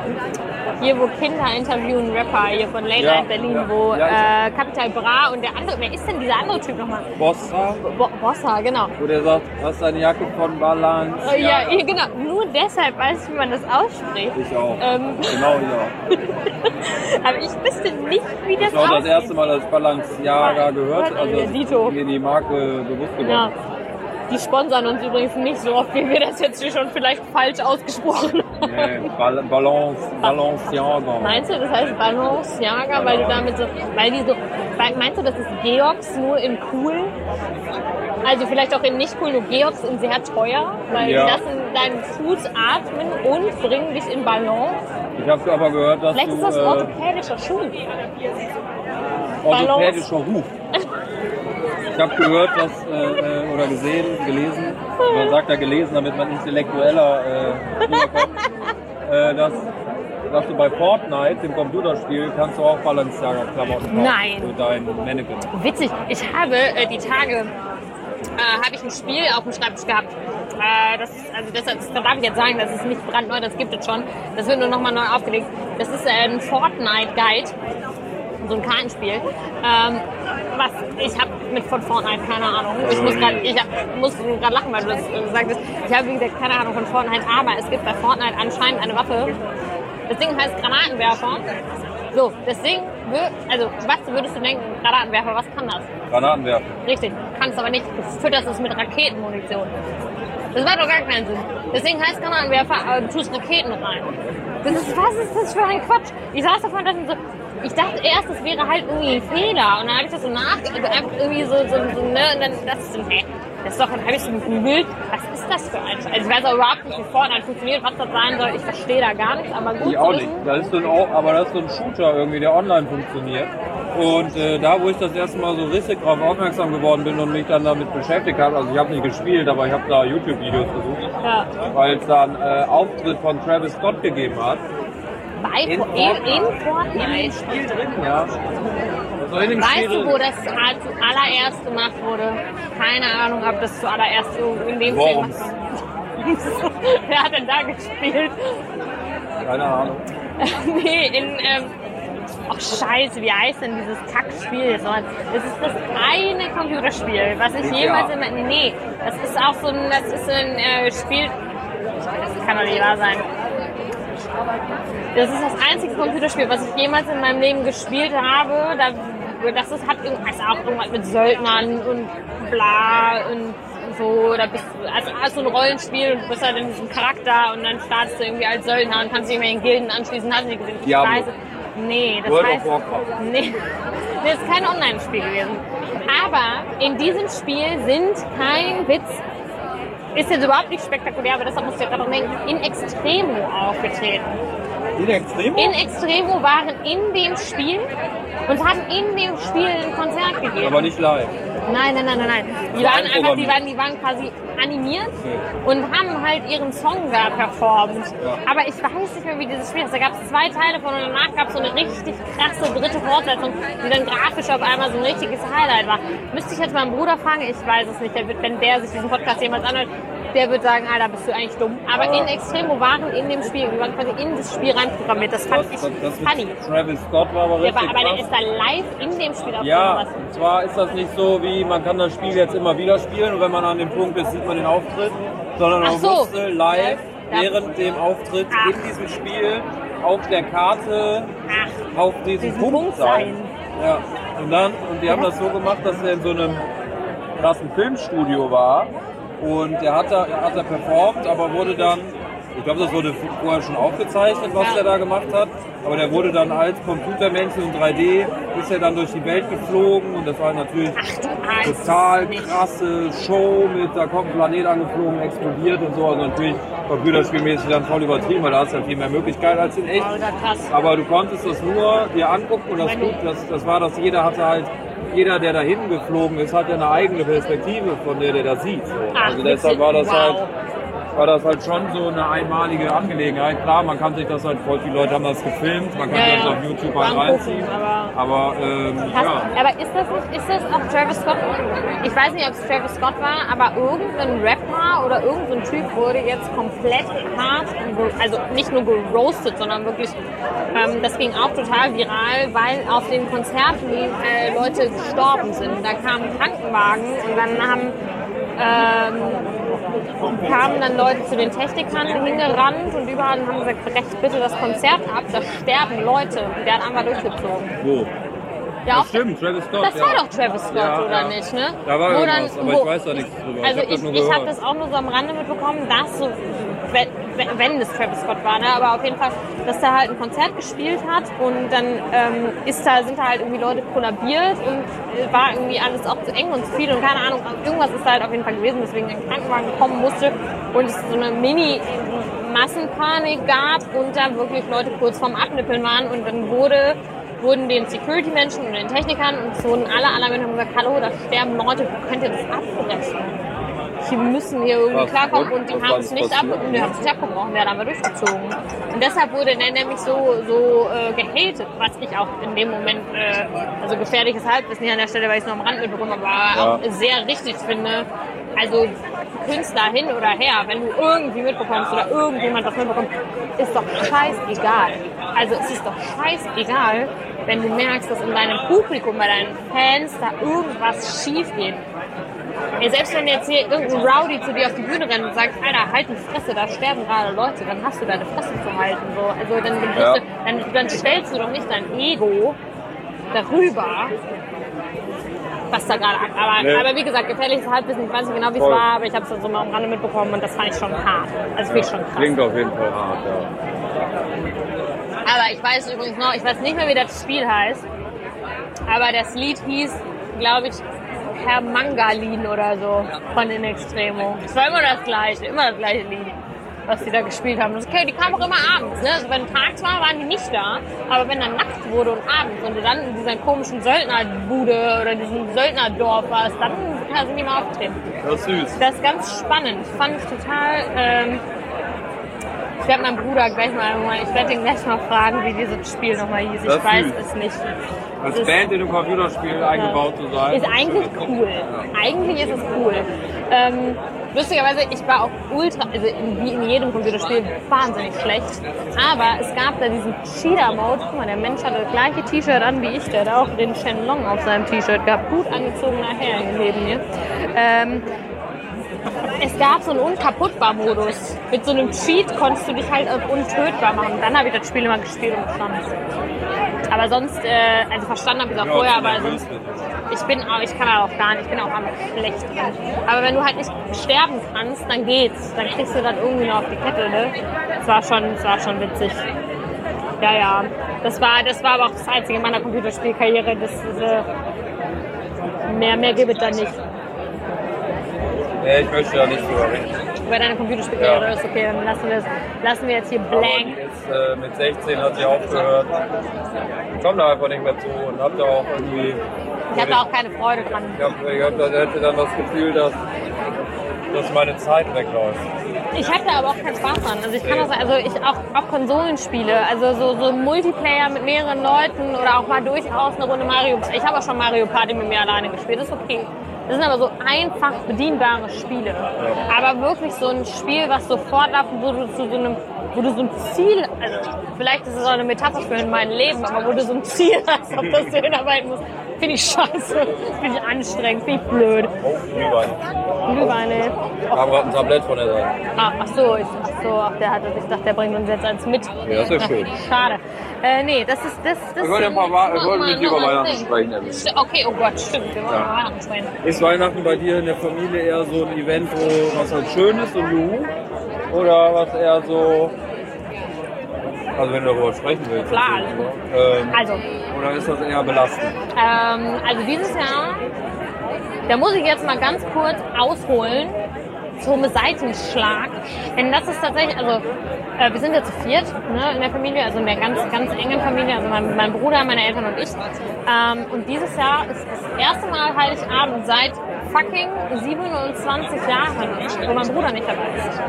hier, wo Kinder interviewen, Rapper hier von Late Ja, Night Berlin, ja. wo Ja, äh, Capital Bra und der andere, wer ist denn dieser andere Typ nochmal? Bossa, Bo Bossa, genau. wo der sagt, hast du eine Jacke von Balance? Äh, ja, genau. Nur deshalb weiß ich, wie man das ausspricht. Ich auch. Ähm, Genau, ja. *laughs* aber ich wüsste nicht, wie das Das war das aussieht. erste Mal, dass ich Balenciaga gehört, also Dito. mir die Marke bewusst Ja. geworden. Die sponsern uns übrigens nicht so oft, wie wir das jetzt hier schon vielleicht falsch ausgesprochen *laughs* haben. Nee, Bal Balance, Balenciaga. Meinst du, das heißt Balenciaga, weil du damit so, weil die so, meinst du, das ist Georgs nur in cool? Also vielleicht auch in nicht cool, nur Georgs in sehr teuer, weil Ja. die lassen deinen Fuß atmen und bringen dich in Balance. Ich habe aber gehört, dass Vielleicht du ist das äh, orthopädischer Schuh. orthopädischer Huf. *laughs* Ich habe gehört, dass, äh, äh, oder gesehen, gelesen, man sagt ja gelesen, damit man intellektueller äh, rüberkommt, äh, dass, dass du bei Fortnite, dem Computerspiel, kannst du auch Balenciaga-Klamotten kaufen Nein. für dein Mannequin. Witzig, ich habe äh, die Tage äh, habe ich ein Spiel auf dem Schreibtisch gehabt. Äh, das, also deshalb das darf ich jetzt sagen, das ist nicht brandneu, das gibt es schon. Das wird nur nochmal neu aufgelegt. Das ist ein Fortnite Guide, so ein Kartenspiel. Ähm, was ich habe mit von Fortnite keine Ahnung. Ich muss gerade, ich hab, muss gerade lachen, weil du das äh, sagtest. Ich habe wie gesagt keine Ahnung von Fortnite, aber es gibt bei Fortnite anscheinend eine Waffe. Das Ding heißt Granatenwerfer. So, das Ding, also was würdest du denken, Granatenwerfer, was kann das? Granaten werfen. Richtig, kannst aber nicht. Du fütterst es mit Raketenmunition. Das macht doch gar keinen Sinn. Deswegen heißt Granatenwerfer, aber du tust Raketen rein. Das ist, was ist das für ein Quatsch? Ich saß davon und so, ich dachte erst, es wäre halt irgendwie ein Fehler. Und dann habe ich das so nachgedacht, einfach irgendwie so, so, so ne, und dann das ist so, hä, das ist doch, dann habe ich so gegoogelt, was ist das für ein Also ich weiß auch überhaupt nicht, wie Fortnite funktioniert, was das sein soll. Ich verstehe da gar nichts, aber gut Ich auch nicht. Das ist so ein, aber das ist so ein Shooter irgendwie, der online funktioniert. Und äh, da, wo ich das erste Mal so richtig drauf aufmerksam geworden bin und mich dann damit beschäftigt habe, also ich habe nicht gespielt, aber ich habe da YouTube-Videos besucht, Ja. weil es da einen äh, Auftritt von Travis Scott gegeben hat. Bei, In in, in, Fortnite. Spiel drin, ja. Also in dem Weißt Spiel du, wo das zuallererst gemacht wurde? Keine Ahnung, ob das zuallererst so in dem Worms. Film *laughs* Wer hat denn da gespielt? Keine Ahnung. *laughs* nee, in, ähm, Ach scheiße, wie heißt denn dieses Kackspiel? Das ist das eine Computerspiel, was ich jemals in meinem... Nee, das ist auch so ein, das ist ein äh, Spiel... Das kann doch nicht wahr sein. Das ist das einzige Computerspiel, was ich jemals in meinem Leben gespielt habe. Da, das ist, hat irgendwas auch irgendwas mit Söldnern und bla und so. Da bist du, also hast du ein Rollenspiel und du bist halt in diesem Charakter und dann startest du irgendwie als Söldner und kannst dich irgendwelchen Gilden anschließen. Hast du nicht gesehen? Scheiße. Nee, das World heißt. Nee. Das ist kein Online-Spiel gewesen. Aber in diesem Spiel sind kein Witz, ist jetzt überhaupt nicht spektakulär, aber deshalb musst du ja gerade denken, in Extremo aufgetreten. In Extremo? In Extremo waren in dem Spiel und haben in dem Spiel ein Konzert gegeben. aber nicht live. Nein, nein, nein, nein, nein. Die waren einfach, die waren, die waren quasi animiert und haben halt ihren Song da performt. Aber ich weiß nicht mehr, wie dieses Spiel ist. Da gab es zwei Teile von und danach gab es so eine richtig krasse dritte Fortsetzung, die dann grafisch auf einmal so ein richtiges Highlight war. Müsste ich jetzt meinen Bruder fragen? Ich weiß es nicht. Der wird, wenn der sich diesen Podcast jemals anhört, der wird sagen, Alter, bist du eigentlich dumm. Aber in Extremo waren in dem Spiel, die waren quasi in das Spiel reinprogrammiert. Das fand Das, ich das, das funny. Travis Scott war aber Der richtig war, aber der krass. ist da live in dem Spiel auf Ja, was. und zwar ist das nicht so, wie man kann das Spiel jetzt immer wieder spielen und wenn man an dem Punkt ist, sieht man den Auftritt, sondern man so. musste live Ja. während dem Auftritt Ach. in diesem Spiel auf der Karte Ach, auf diesem Diesen Punkt, Punkt sein. Ja, und dann, und die haben das so gemacht, dass er in so einem krassen Filmstudio war und der hat da, er hat da performt, aber wurde dann, ich glaube, das wurde vorher schon aufgezeichnet, was Ja. er da gemacht hat, aber der wurde dann als Computermännchen in 3D, ist er dann durch die Welt geflogen. Und das war natürlich Ach, total krasse Show mit, da kommt ein Planet angeflogen, explodiert und so, also natürlich computerspielmäßig dann voll übertrieben, weil da hast du ja viel mehr Möglichkeiten als in echt. Aber du konntest das nur dir angucken und das, gut, das, das war, dass jeder hatte halt, jeder, der dahin geflogen ist, hat ja eine eigene Perspektive, von der der das sieht. Ach, also deshalb war das wow. halt war das halt schon so eine einmalige Angelegenheit. Klar, man kann sich das halt, voll viele Leute haben das gefilmt, man kann Ja, das ja. auf YouTube halt reinziehen. aber- Aber ähm, Hast, ja, Aber ist das nicht, ist das auch Travis Scott? Ich weiß nicht, ob es Travis Scott war, aber irgendein Rapper oder irgendein Typ wurde jetzt komplett hart, also nicht nur geroastet, sondern wirklich, ähm, das ging auch total viral, weil auf den Konzerten äh, Leute gestorben sind. Da kamen Krankenwagen und dann haben ähm, kamen dann Leute zu den Technikern hingerannt und überall haben gesagt, brecht bitte das Konzert ab, da sterben Leute. Und der hat einfach durchgezogen. wo? Ja, Das stimmt, Travis Scott. das ja. war doch Travis Scott, Ja, oder ja. nicht, ne? Da war Wo irgendwas, aber ich weiß da nichts drüber. Also hab das ich, ich, habe gehört. das auch nur so am Rande mitbekommen, dass so, wenn, es Travis Scott war, ne? aber auf jeden Fall, dass der halt ein Konzert gespielt hat und dann ähm, ist da, sind da halt irgendwie Leute kollabiert und äh, war irgendwie alles auch zu eng und zu viel und keine Ahnung, irgendwas ist da halt auf jeden Fall gewesen, deswegen ein Krankenwagen kommen musste und es so eine Mini- Massenpanik gab und da wirklich Leute kurz vorm Abnippeln waren und dann wurde wurden den Security-Menschen und den Technikern und wurden alle Alarmiert und haben gesagt, hallo, da sterben Leute, könnt ihr das abbrechen? Die müssen hier irgendwie Was? klarkommen Und? und die Was haben es nicht, ab, die haben es nicht abgebrochen, der hat aber durchgezogen. Und deshalb wurde der nämlich so, so äh, gehatet, was ich auch in dem Moment, äh, also gefährliches Halbwissen hier an der Stelle, weil ich es noch am Rand mitbekommen habe, aber auch sehr richtig finde. Also Künstler hin oder her, wenn du irgendwie mitbekommst oder irgendjemand das mitbekommt, ist doch scheißegal. Also es ist doch scheißegal, wenn du merkst, dass in deinem Publikum, bei deinen Fans da irgendwas schief geht. Ey, selbst wenn jetzt hier irgendein Rowdy zu dir auf die Bühne rennt und sagt, Alter, halt die Fresse, da sterben gerade Leute, dann hast du deine Fresse zu halten. So. Also dann, dann, Ja. du, dann, dann stellst du doch nicht dein Ego darüber, was da gerade ab. Aber, Nee. aber wie gesagt, gefährliches Halbwissen, ich weiß nicht genau, wie es war, aber ich habe es so mal am Rande mitbekommen und das fand ich schon hart. Also finde ich schon krass. Klingt auf jeden Fall hart, ja. Aber ich weiß übrigens noch, ich weiß nicht mehr, wie das Spiel heißt, aber das Lied hieß, glaube ich, Herr Mangalin oder so von In Extremo. Es war immer das gleiche, immer das gleiche Lied, was die da gespielt haben. Das, okay, die kamen auch immer abends. Ne? Also wenn tags war, waren die nicht da. Aber wenn dann Nacht wurde und abends und du dann in dieser komischen Söldnerbude oder diesem Söldnerdorf warst, dann sind die mal aufgetreten. Das ist süß. Das ist ganz spannend. Fand ich total. Ähm, ich werde meinen Bruder gleich mal, ich werde ihn gleich mal fragen, wie dieses Spiel nochmal hieß. Das Ich weiß es nicht. Als Das- Band in einem Computerspiel eingebaut zu sein. Ist eigentlich cool. Eigentlich ist es cool. Ähm, lustigerweise, ich war auch ultra, also in, wie in jedem Computerspiel, wahnsinnig schlecht. Aber es gab da diesen Cheater-Mode. Guck mal, der Mensch hatte das gleiche T-Shirt an wie ich. Der hat auch den Shenlong auf seinem T-Shirt gehabt. Gut angezogener Herr neben mir. Ähm, es gab so einen Unkaputtbar-Modus. Mit so einem Cheat konntest du dich halt untötbar machen. Dann habe ich das Spiel immer gespielt und verstanden. Aber sonst, äh, also verstanden habe ich es auch Ja, vorher, aber sonst, ich bin auch, ich kann halt auch gar nicht, ich bin auch einfach schlecht drin. Aber wenn du halt nicht sterben kannst, dann geht's. Dann kriegst du das irgendwie noch auf die Kette, ne? Es war schon, es war schon witzig. Ja, ja. Das war, das war aber auch das Einzige in meiner Computerspielkarriere. Das, diese, mehr, mehr gibt es da nicht. Nee, ich möchte da nicht drüber reden. Über deine Computerspielkarriere Ja. ist okay, dann lassen wir, das, lassen wir jetzt hier blank. ist, äh, mit 16 hat sie aufgehört. Ich komme da einfach nicht mehr zu und hab da auch irgendwie. Ich habe da auch keine Freude dran. Ich, hab, ich hab, hatte dann das Gefühl, dass, dass meine Zeit wegläuft. Ich habe da aber auch keinen Spaß dran. Also ich kann das, also ich auch, auch Konsolenspiele, also so, so Multiplayer mit mehreren Leuten oder auch mal durchaus eine Runde Mario. Ich habe auch schon Mario Party mit mir alleine gespielt, das ist okay. Das sind aber so einfach bedienbare Spiele. Aber wirklich so ein Spiel, was sofort läuft, wo du zu so einem, wo du so ein Ziel, also vielleicht ist es auch eine Metapher für mein Leben, aber wo du so ein Ziel *laughs* hast, auf das du *laughs* hinarbeiten musst, finde ich scheiße, finde ich anstrengend, finde ich blöd. Oh, Glühwein. Glühweine. Ich habe gerade ein Tablett von der Seite. Ah, ach so, ich, ach so, ach, der hat, ich dachte, der bringt uns jetzt eins mit. Ja, das ist ja schön. Schade. Äh, nee, das ist, das, das Wir wollen ja ein paar Wa- wir wollen mit dir über Weihnachten sprechen, Okay, oh Gott, stimmt, wir wollen Ja. über Weihnachten sprechen. Ist Weihnachten bei dir in der Familie eher so ein Event, wo was halt schön ist und juhu? Oder was eher so. Also, wenn du darüber sprechen willst. Klar, ne? ähm, Also, Oder ist das eher belastend? ähm, also dieses Jahr, da muss ich jetzt mal ganz kurz ausholen zum Seitenschlag. Denn das ist tatsächlich, also äh, wir sind ja zu viert ne, in der Familie, also in der ganz, ganz engen Familie, also mein, mein Bruder, meine Eltern und ich. Ähm, und dieses Jahr ist das erste Mal Heiligabend seit fucking 27 Jahren, wo mein Bruder nicht dabei ist.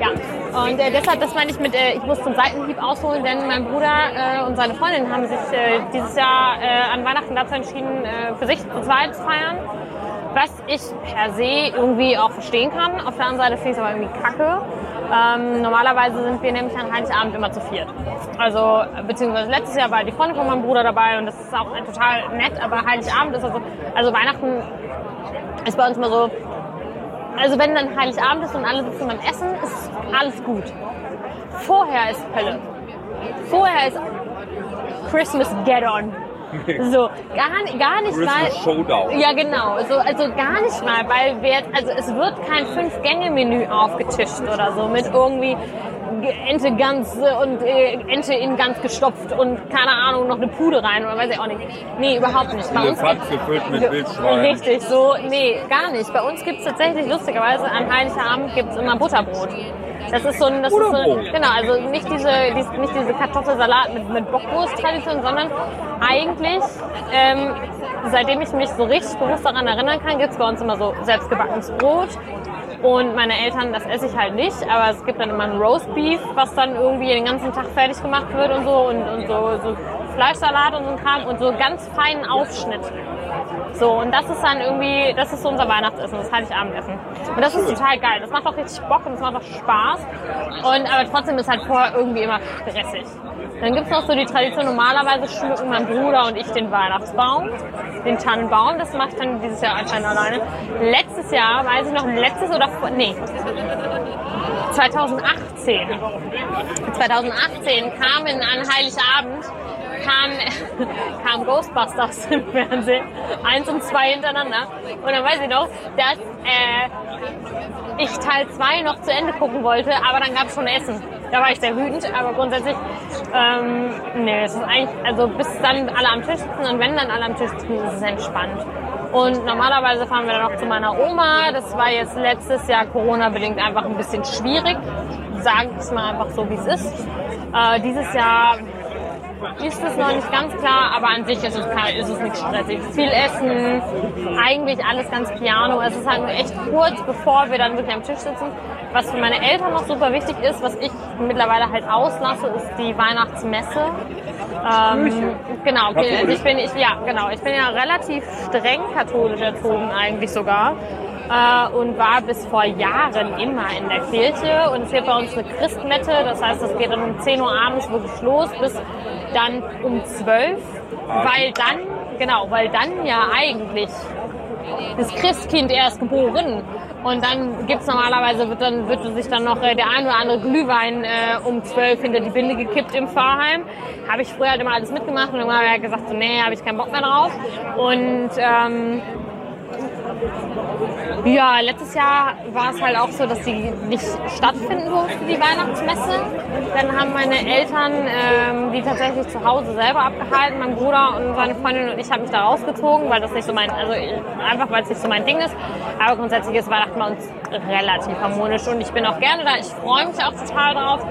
Ja, und äh, deshalb, das meine ich mit, äh, ich muss zum Seitenhieb ausholen, denn mein Bruder äh, und seine Freundin haben sich äh, dieses Jahr äh, an Weihnachten dazu entschieden, äh, für sich zu zweit zu feiern. Was ich per se irgendwie auch verstehen kann. Auf der anderen Seite finde ich es aber irgendwie kacke. Ähm, normalerweise sind wir nämlich an Heiligabend immer zu viert. Also, beziehungsweise letztes Jahr war die Freundin von meinem Bruder dabei und das ist auch total nett, aber Heiligabend ist also, also Weihnachten ist bei uns immer so, also wenn dann Heiligabend ist und alle sitzen beim Essen, ist alles gut. Vorher ist Hölle. Vorher ist Christmas Get On. *laughs* So, gar, gar nicht mal. Showdown. Ja, genau. So, also gar nicht mal, weil wir, also es wird kein Fünf-Gänge-Menü aufgetischt oder so mit irgendwie Ge- Ente ganz äh, und äh, Ente in ganz gestopft und keine Ahnung, noch eine Pude rein oder weiß ich auch nicht. Nee, überhaupt nicht. Bei uns Elefant gibt's- gefüllt mit Wildschwein. Richtig, so, nee, gar nicht. Bei uns gibt es tatsächlich, lustigerweise, an Heiligabend gibt es immer Butterbrot. Das ist so ein, das ist so, Butterbrot? genau, also nicht diese, dies- nicht diese Kartoffelsalat mit, mit Bockwurst-Tradition, sondern eigentlich, ähm, seitdem ich mich so richtig bewusst daran erinnern kann, gibt es bei uns immer so selbstgebackenes Brot. Und meine Eltern, das esse ich halt nicht, aber es gibt dann immer ein Roastbeef, was dann irgendwie den ganzen Tag fertig gemacht wird und so und, und so, so Fleischsalat und so ein Kram und so ganz feinen Aufschnitt. So, und das ist dann irgendwie, das ist so unser Weihnachtsessen, das Heiligabendessen. Und das ist total geil. Das macht auch richtig Bock und es macht auch Spaß. Und, aber trotzdem ist halt vorher irgendwie immer stressig. Dann gibt's noch so die Tradition, normalerweise schmücken mein Bruder und ich den Weihnachtsbaum, den Tannenbaum. Das mache ich dann dieses Jahr anscheinend alleine. Letztes Jahr, weiß ich noch, letztes oder vor, nee, 2018. 2018 kamen an Heiligabend kam, *laughs* kam Ghostbusters im Fernsehen, eins und zwei hintereinander. Und dann weiß ich noch, dass äh, ich Teil 2 noch zu Ende gucken wollte, aber dann gab es schon Essen. Da war ich sehr wütend, aber grundsätzlich, ähm, nee, es ist eigentlich, also bis dann alle am Tisch sitzen und wenn dann alle am Tisch sitzen, ist es entspannt. Und normalerweise fahren wir dann noch zu meiner Oma. Das war jetzt letztes Jahr Corona-bedingt einfach ein bisschen schwierig. Sagen wir es mal einfach so, wie es ist. Äh, dieses Jahr ist es noch nicht ganz klar, aber an sich ist es, ist es nicht stressig. Viel Essen, eigentlich alles ganz piano. Es ist halt nur echt kurz, bevor wir dann wirklich am Tisch sitzen. Was für meine Eltern noch super wichtig ist, was ich mittlerweile halt auslasse, ist die Weihnachtsmesse. Ähm, genau, okay, also ich bin, ich, ja, genau, ich bin ja relativ streng katholisch erzogen eigentlich sogar. Äh, und war bis vor Jahren immer in der Kirche und es gibt bei uns eine Christmette, das heißt, es geht dann um 10 Uhr abends wirklich los bis dann um 12, weil dann, genau, weil dann ja eigentlich das Christkind erst geboren. Und dann gibt's normalerweise, wird dann wird sich dann noch äh, der ein oder andere Glühwein äh, um 12 hinter die Binde gekippt im Pfarrheim. Habe ich früher halt immer alles mitgemacht und irgendwann habe ich gesagt, so, nee, habe ich keinen Bock mehr drauf. Und ähm, Ja, letztes Jahr war es halt auch so, dass die nicht stattfinden durfte, die Weihnachtsmesse. Dann haben meine Eltern ähm, die tatsächlich zu Hause selber abgehalten. Mein Bruder und seine Freundin und ich haben mich da rausgezogen, weil das nicht so mein, also einfach weil es nicht so mein Ding ist. Aber grundsätzlich ist Weihnachten bei uns relativ harmonisch und ich bin auch gerne da. Ich freue mich auch total drauf.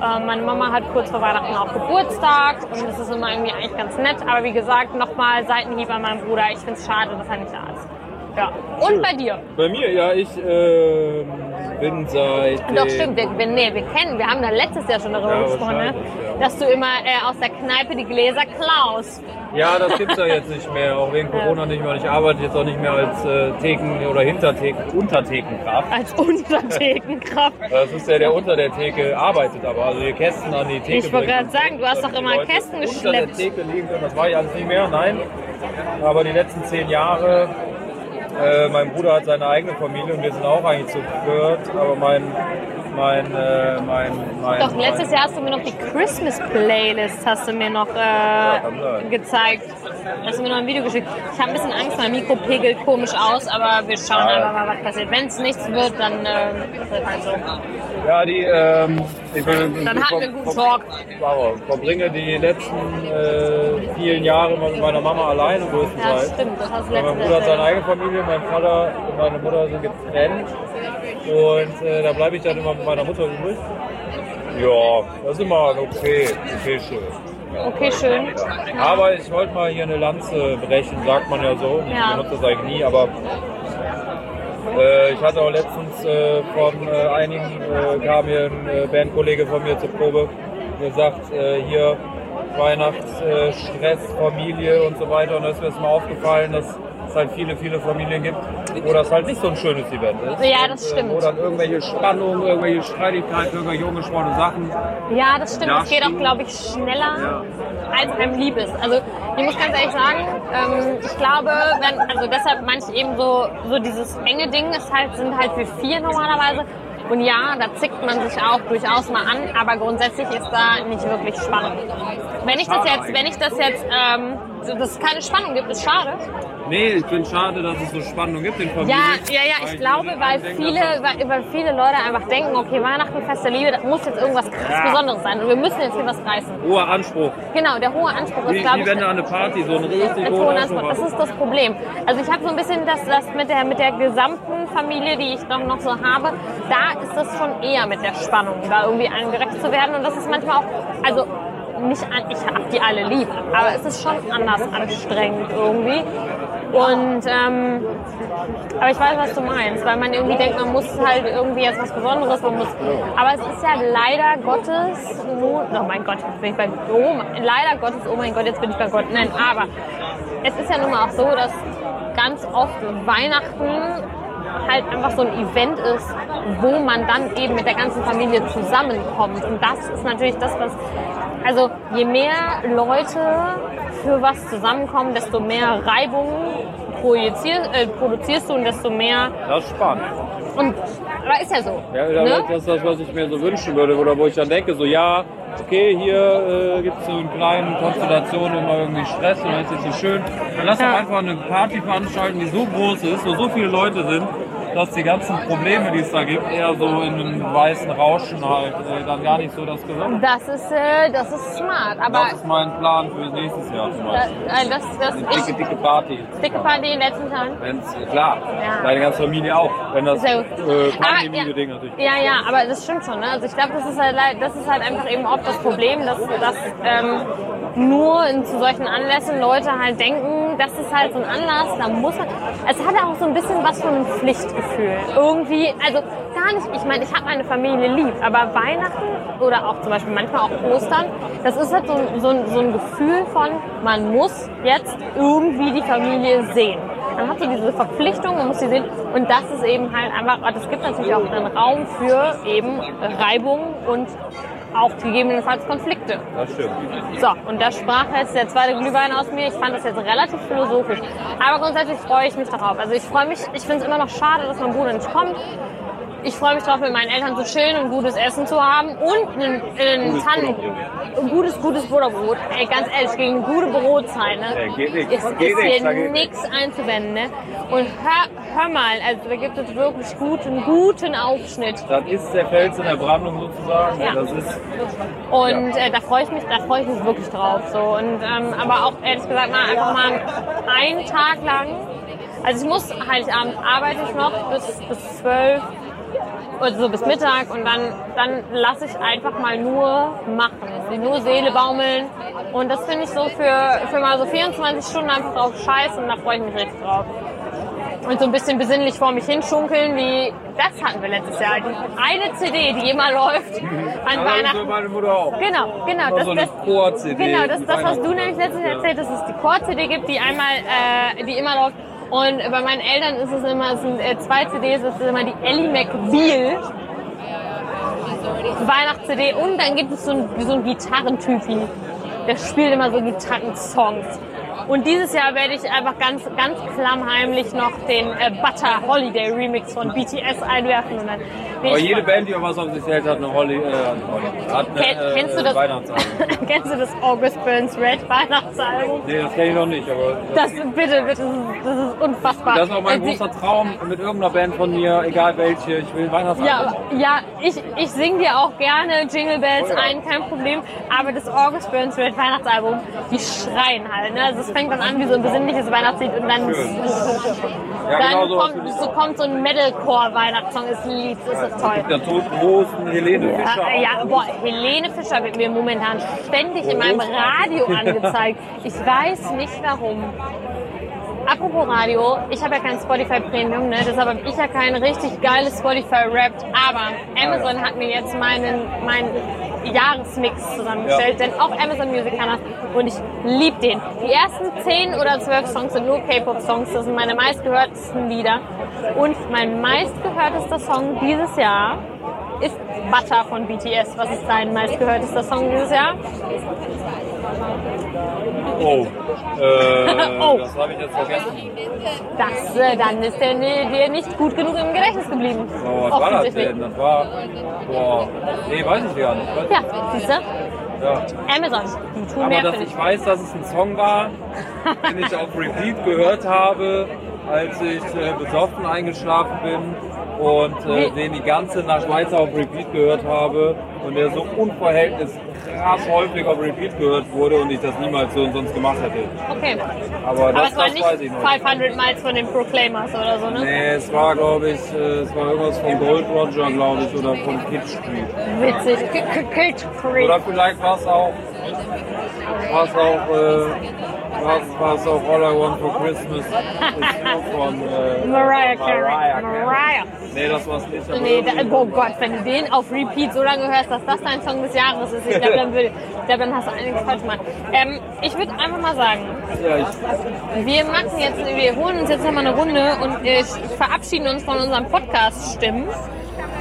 Äh, meine Mama hat kurz vor Weihnachten auch Geburtstag und das ist immer irgendwie eigentlich ganz nett. Aber wie gesagt, nochmal Seitenhieb an meinen Bruder. Ich finde es schade, dass er nicht da ist. Ja. Und bei dir? Bei mir, ja, ich ähm, bin seit. Doch, stimmt. Wir, wir, nee, wir kennen, wir haben da letztes Jahr schon darüber Ja, gesprochen, ne? ja. dass du immer äh, aus der Kneipe die Gläser klaust. Ja, das gibt's ja jetzt nicht mehr, auch wegen Corona nicht mehr. Ich arbeite jetzt auch nicht mehr als äh, Theken- oder Hintertheken, Unterthekenkraft. Als Unterthekenkraft. *laughs* Das ist ja der unter der Theke arbeitet, aber also die Kästen an die Theke Ich wollte gerade sagen, du hast doch immer Leute Kästen Unter geschleppt. der Theke liegen können, das war ich alles nicht mehr, nein. Aber die letzten zehn Jahre, äh, mein Bruder hat seine eigene Familie und wir sind auch eigentlich zu viert, aber mein, mein, äh, mein, mein, Doch, letztes mein, Jahr hast du mir noch die Christmas Playlist hast du mir noch äh, sein. gezeigt. Hast du mir noch ein Video geschickt. Ich habe ein bisschen Angst, mein Mikro pegelt komisch aus, aber wir schauen Ja. einfach mal, was passiert. Wenn es nichts wird, dann äh, ist das halt so. Ja, die, ähm, ich bin, Dann hatten wir einen guten Talk. Wow, verbringe die letzten äh, vielen Jahre mit meiner Mama alleine Ja, größtenteils. stimmt, das hast du mein Bruder hat seine eigene Familie, mein Vater und meine Mutter sind getrennt. Und äh, da bleibe ich dann immer mit meiner Mutter übrig. Ja, das ist immer okay, okay schön. Okay, schön. Aber ich wollte mal hier eine Lanze brechen, sagt man ja so. Ich Ja. benutze das eigentlich nie, aber äh, ich hatte auch letztens äh, von äh, einigen, äh, kam hier ein äh, Bandkollege von mir zur Probe, gesagt, äh, hier Weihnachtsstress, Stress, Familie und so weiter. Und da ist mir jetzt mal aufgefallen, dass es halt viele, viele Familien gibt, wo das halt nicht so ein schönes Event ist. Ja, das und, stimmt. Äh, wo dann irgendwelche Spannungen, irgendwelche Streitigkeiten, irgendwelche ungesprochene Sachen. Ja, das stimmt. Ja, Es geht auch, glaube ich, schneller, als einem lieb ist. Also ich muss ganz ehrlich sagen, ähm, ich glaube, wenn, also deshalb meine ich eben so, so dieses enge Ding ist halt, sind halt wir vier normalerweise. Und ja, da zickt man sich auch durchaus mal an, aber grundsätzlich ist da nicht wirklich Spannung. Wenn ich das jetzt, wenn ich das jetzt, ähm, dass es keine Spannung gibt, ist schade. Nee, ich finde schade, dass es so Spannung gibt in Familien. Ja, ja, ja, ich glaube, weil viele, weil, weil viele Leute einfach denken, okay, Weihnachten, Fest der Liebe, das muss jetzt irgendwas krass Ja. Besonderes sein und wir müssen jetzt hier was reißen. Hoher Anspruch. Genau, der hohe Anspruch ist, Wie, glaube wie ich, wenn du an eine Party so einen richtig hohen Anspruch Anspruch. Das hast. ist das Problem. Also ich habe so ein bisschen das, das mit, der, mit der gesamten Familie, die ich dann noch so habe, da ist das schon eher mit der Spannung, da irgendwie allen gerecht zu werden. Und das ist manchmal auch, also nicht an, ich habe die alle lieb, aber es ist schon anders anstrengend irgendwie. Und ähm, aber ich weiß, was du meinst, weil man irgendwie denkt, man muss halt irgendwie jetzt was Besonderes, man muss. Aber es ist ja leider Gottes, nur, oh mein Gott, jetzt bin ich bei, oh, leider Gottes, oh mein Gott, jetzt bin ich bei Gott. Nein, aber es ist ja nun mal auch so, dass ganz oft Weihnachten halt einfach so ein Event ist, wo man dann eben mit der ganzen Familie zusammenkommt. Und das ist natürlich das, was, also je mehr Leute für was zusammenkommen, desto mehr Reibung projizierst, äh, produzierst du und desto mehr. Das ist spannend. Und aber ist ja so. Ja, ne? das ist das, was ich mir so wünschen würde. Oder wo ich dann denke, so ja, okay, hier äh, gibt es so eine kleine Konstellation immer irgendwie Stress und dann ist jetzt nicht schön. Dann lass Ja. doch einfach eine Party veranstalten, die so groß ist, wo so viele Leute sind, dass die ganzen Probleme, die es da gibt, eher so in einem weißen Rauschen halt äh, dann gar nicht so das Gesamt. Das ist, äh, das ist smart. Aber Das ist mein Plan für nächstes Jahr zum äh, Beispiel. äh, das, das Eine dicke, ich, dicke Party. dicke Party in den letzten Tagen. Wenn's, klar, Ja. deine ganze Familie auch. Wenn das Sehr äh, gut. Aber, Pandemie-Ding natürlich. Ja, ja, aber das stimmt schon. Ne? Also ich glaube, das ist halt, das ist halt einfach eben oft das Problem, dass, dass ähm, nur in, zu solchen Anlässen Leute halt denken, das ist halt so ein Anlass, da muss man. Es hat auch so ein bisschen was von einem Pflichtgefühl. Irgendwie, also gar nicht. Ich meine, ich habe meine Familie lieb, aber Weihnachten oder auch zum Beispiel manchmal auch Ostern, das ist halt so, ein- so, so ein Gefühl von, man muss jetzt irgendwie die Familie sehen. Man hat so diese Verpflichtung, man muss sie sehen. Und das ist eben halt einfach, und es gibt natürlich auch einen Raum für eben Reibung und auch gegebenenfalls Konflikte. Das stimmt. So, und da sprach jetzt der zweite Glühwein aus mir. Ich fand das jetzt relativ philosophisch. Aber grundsätzlich freue ich mich darauf. Also ich freue mich, ich finde es immer noch schade, dass mein Bruder nicht kommt ich freue mich drauf, mit meinen Eltern zu chillen und gutes Essen zu haben und ein, einen gutes Tannen, Brot. gutes, gutes Butterbrot. Ey, ganz ehrlich, gegen gute Brotzeit, ne? Ey, geht nix, Es geht ist hier nichts einzuwenden, ne? Und hör, hör mal, also da gibt es wirklich guten, guten Aufschnitt. Das ist der Fels in der Brandung sozusagen. Ne? Ja. Das ist, und ja. äh, da freue ich mich, da freue ich mich wirklich drauf. So. Und, ähm, aber auch ehrlich gesagt mal einfach mal einen Tag lang. Also ich muss Heiligabend arbeite ich noch bis, bis 12 also so bis Mittag und dann, dann lasse ich einfach mal nur machen, nur Seele baumeln. Und das finde ich so für, für mal so 24 Stunden einfach drauf scheiße und da freue ich mich richtig drauf. Und so ein bisschen besinnlich vor mich hinschunkeln, wie das hatten wir letztes Jahr. Die eine CD, die immer läuft mhm. an Aber Weihnachten. So meine Mutter auch. Genau, genau. Das, so das, Genau, das, das was du nämlich letztes Jahr erzählt hast, dass es die Chor-CD gibt, die einmal, äh, die immer läuft. Und bei meinen Eltern ist es immer, es sind äh, zwei CDs, das ist immer die Ellie McBeal Weihnachts-CD und dann gibt es so ein, so ein Gitarrentypi, der spielt immer so Gitarrensongs. Und dieses Jahr werde ich einfach ganz, ganz klammheimlich noch den äh, Butter Holiday Remix von BTS einwerfen. Und dann Aber jede Band, die was auf sich hält, hat eine Holly, äh, hat eine, Ken, kennst du das? *laughs* Kennst du das August Burns Red Weihnachtsalbum? Nee, das kenne ich noch nicht, aber Das bitte, bitte, das ist, das ist unfassbar. das ist auch mein Äh, großer Traum mit irgendeiner Band von mir, egal welche. Ich will Weihnachtsalbum. Ja, ja, ich, ich singe dir auch gerne Jingle Bells Oh ja. ein, kein Problem. Aber das August Burns Red Weihnachtsalbum, die schreien halt. Ne? Also fängt dann an wie so ein besinnliches Weihnachtslied und dann. Ja, dann genau kommt, so kommt so ein Metalcore-Weihnachtssong, ist ein Lied, ist das toll. Der Tod großen Helene Fischer. Ja, ja, boah, Helene Fischer wird mir momentan ständig in meinem Radio *laughs* angezeigt. Ich weiß nicht warum. Apropos Radio, ich habe ja kein Spotify Premium, ne? deshalb habe ich ja kein richtig geiles Spotify Wrapped, aber Amazon hat mir jetzt meinen, meinen Jahresmix zusammengestellt, denn auch Amazon Music kann das und ich liebe den. Die ersten 10 oder 12 Songs sind nur K-Pop-Songs, das sind meine meistgehörtesten Lieder und mein meistgehörtester Song dieses Jahr ist Butter von BTS. Was ist dein meistgehörtester Song dieses Jahr? Oh, äh, *laughs* Oh. das habe ich jetzt vergessen. Das, äh, dann ist der dir nicht gut genug im Gedächtnis geblieben. Oh, was war das denn? Das war, boah, nee, weiß ich gar nicht. Ich Ja, siehst du? Ja. Amazon. Die tun Aber mehr dass ich dich. weiß, dass es ein Song war, *laughs* den ich auf Repeat gehört habe, als ich äh, besoffen eingeschlafen bin und äh, den die ganze Nacht weiter auf Repeat gehört habe und der so unverhältnis krass häufig auf Repeat gehört wurde und ich das niemals so und sonst gemacht hätte. Okay. Aber Aber das, es war das nicht weiß ich noch. 500 Miles von den Proclaimers oder so, ne? Nee, es war glaube ich, äh, es war irgendwas von Gold Roger, glaube ich, oder von Kid Street. Witzig. K- K- Kate Creek. Oder vielleicht war es auch, war es auch, äh, war es- auch All I Want for Christmas ist *laughs* nur von äh, Mariah Carey. Mariah Carey. Mariah. Nee, das war es nicht. Nee, da, oh Gott, wenn du den auf Repeat so lange hörst, dass das dein Song des Jahres ist, ich glaube, dann, ich glaub, dann hast du einiges falsch gemacht. Ähm, ich würde einfach mal sagen, ja, wir machen jetzt, wir holen uns jetzt nochmal eine Runde und äh, verabschieden uns von unserem Podcast-Stimmen,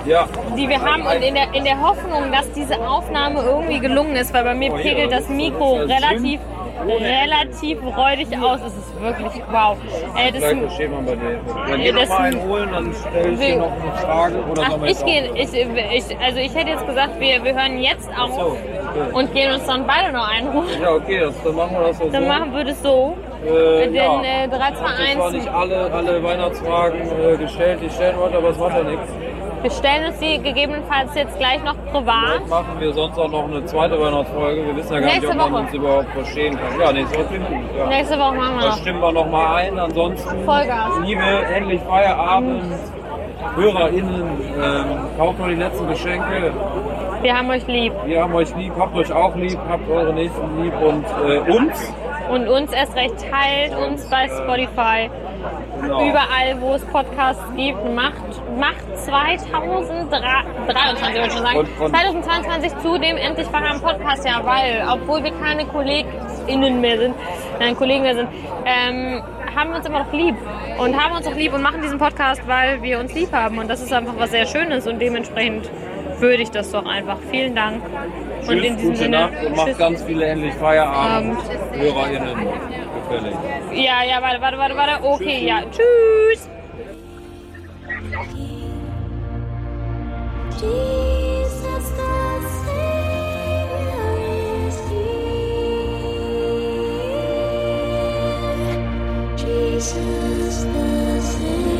ja. die wir haben und in der, in der Hoffnung, dass diese Aufnahme irgendwie gelungen ist, weil bei mir Oh, pegelt das Mikro relativ, relativ räudig aus. Es ist wirklich wow. Äh, das versteht man bei dir. Wenn wir das- noch mal einen holen, dann stelle ich dir noch eine Frage. Oder Ach, ich gehe, ich, ich, also ich hätte jetzt gesagt, wir, wir hören jetzt auf So, okay. und gehen uns dann beide noch einrufen. Ja, okay, das, dann machen wir das so. Dann machen wir das so. äh, Denn ja. äh, 3, 2, Ich habe zwar 1, nicht alle, alle Weihnachtsfragen äh, gestellt, die ich stellen wollte, aber es macht ja nichts. Wir stellen uns die gegebenenfalls jetzt gleich noch privat. Vielleicht machen wir sonst auch noch eine zweite Weihnachtsfolge. Wir wissen ja gar Nächste nicht, ob man Woche. uns überhaupt verstehen kann. Ja, nächste Woche klingt gut. Ja. Nächste Woche machen wir Da noch. stimmen wir noch mal ein. Ansonsten, Vollgas. liebe endlich Feierabend, HörerInnen, ähm, kauft noch die letzten Geschenke. Wir haben euch lieb. Wir haben euch lieb, habt euch auch lieb, habt eure Nächsten lieb und äh, uns. Und uns erst recht teilt uns bei Spotify. Genau. Überall, wo es Podcasts gibt, macht, macht 2023, würde ich schon sagen, Und- und- 2022 zu dem endlich Feierabend Podcast ja, weil, obwohl wir keine KollegInnen mehr sind, nein, Kollegen mehr sind, ähm, haben wir uns immer noch lieb und haben uns auch lieb und machen diesen Podcast, weil wir uns lieb haben und das ist einfach was sehr Schönes und dementsprechend würde ich das doch einfach. Vielen Dank. Und Tschüss, in diesem Sinne, Nacht und macht ganz viele endlich Feierabend. HörerInnen, gefällig. Ja, ja, warte, warte, warte, warte. Okay, ja. Tschüss. Jesus the Savior is here. Jesus the Savior.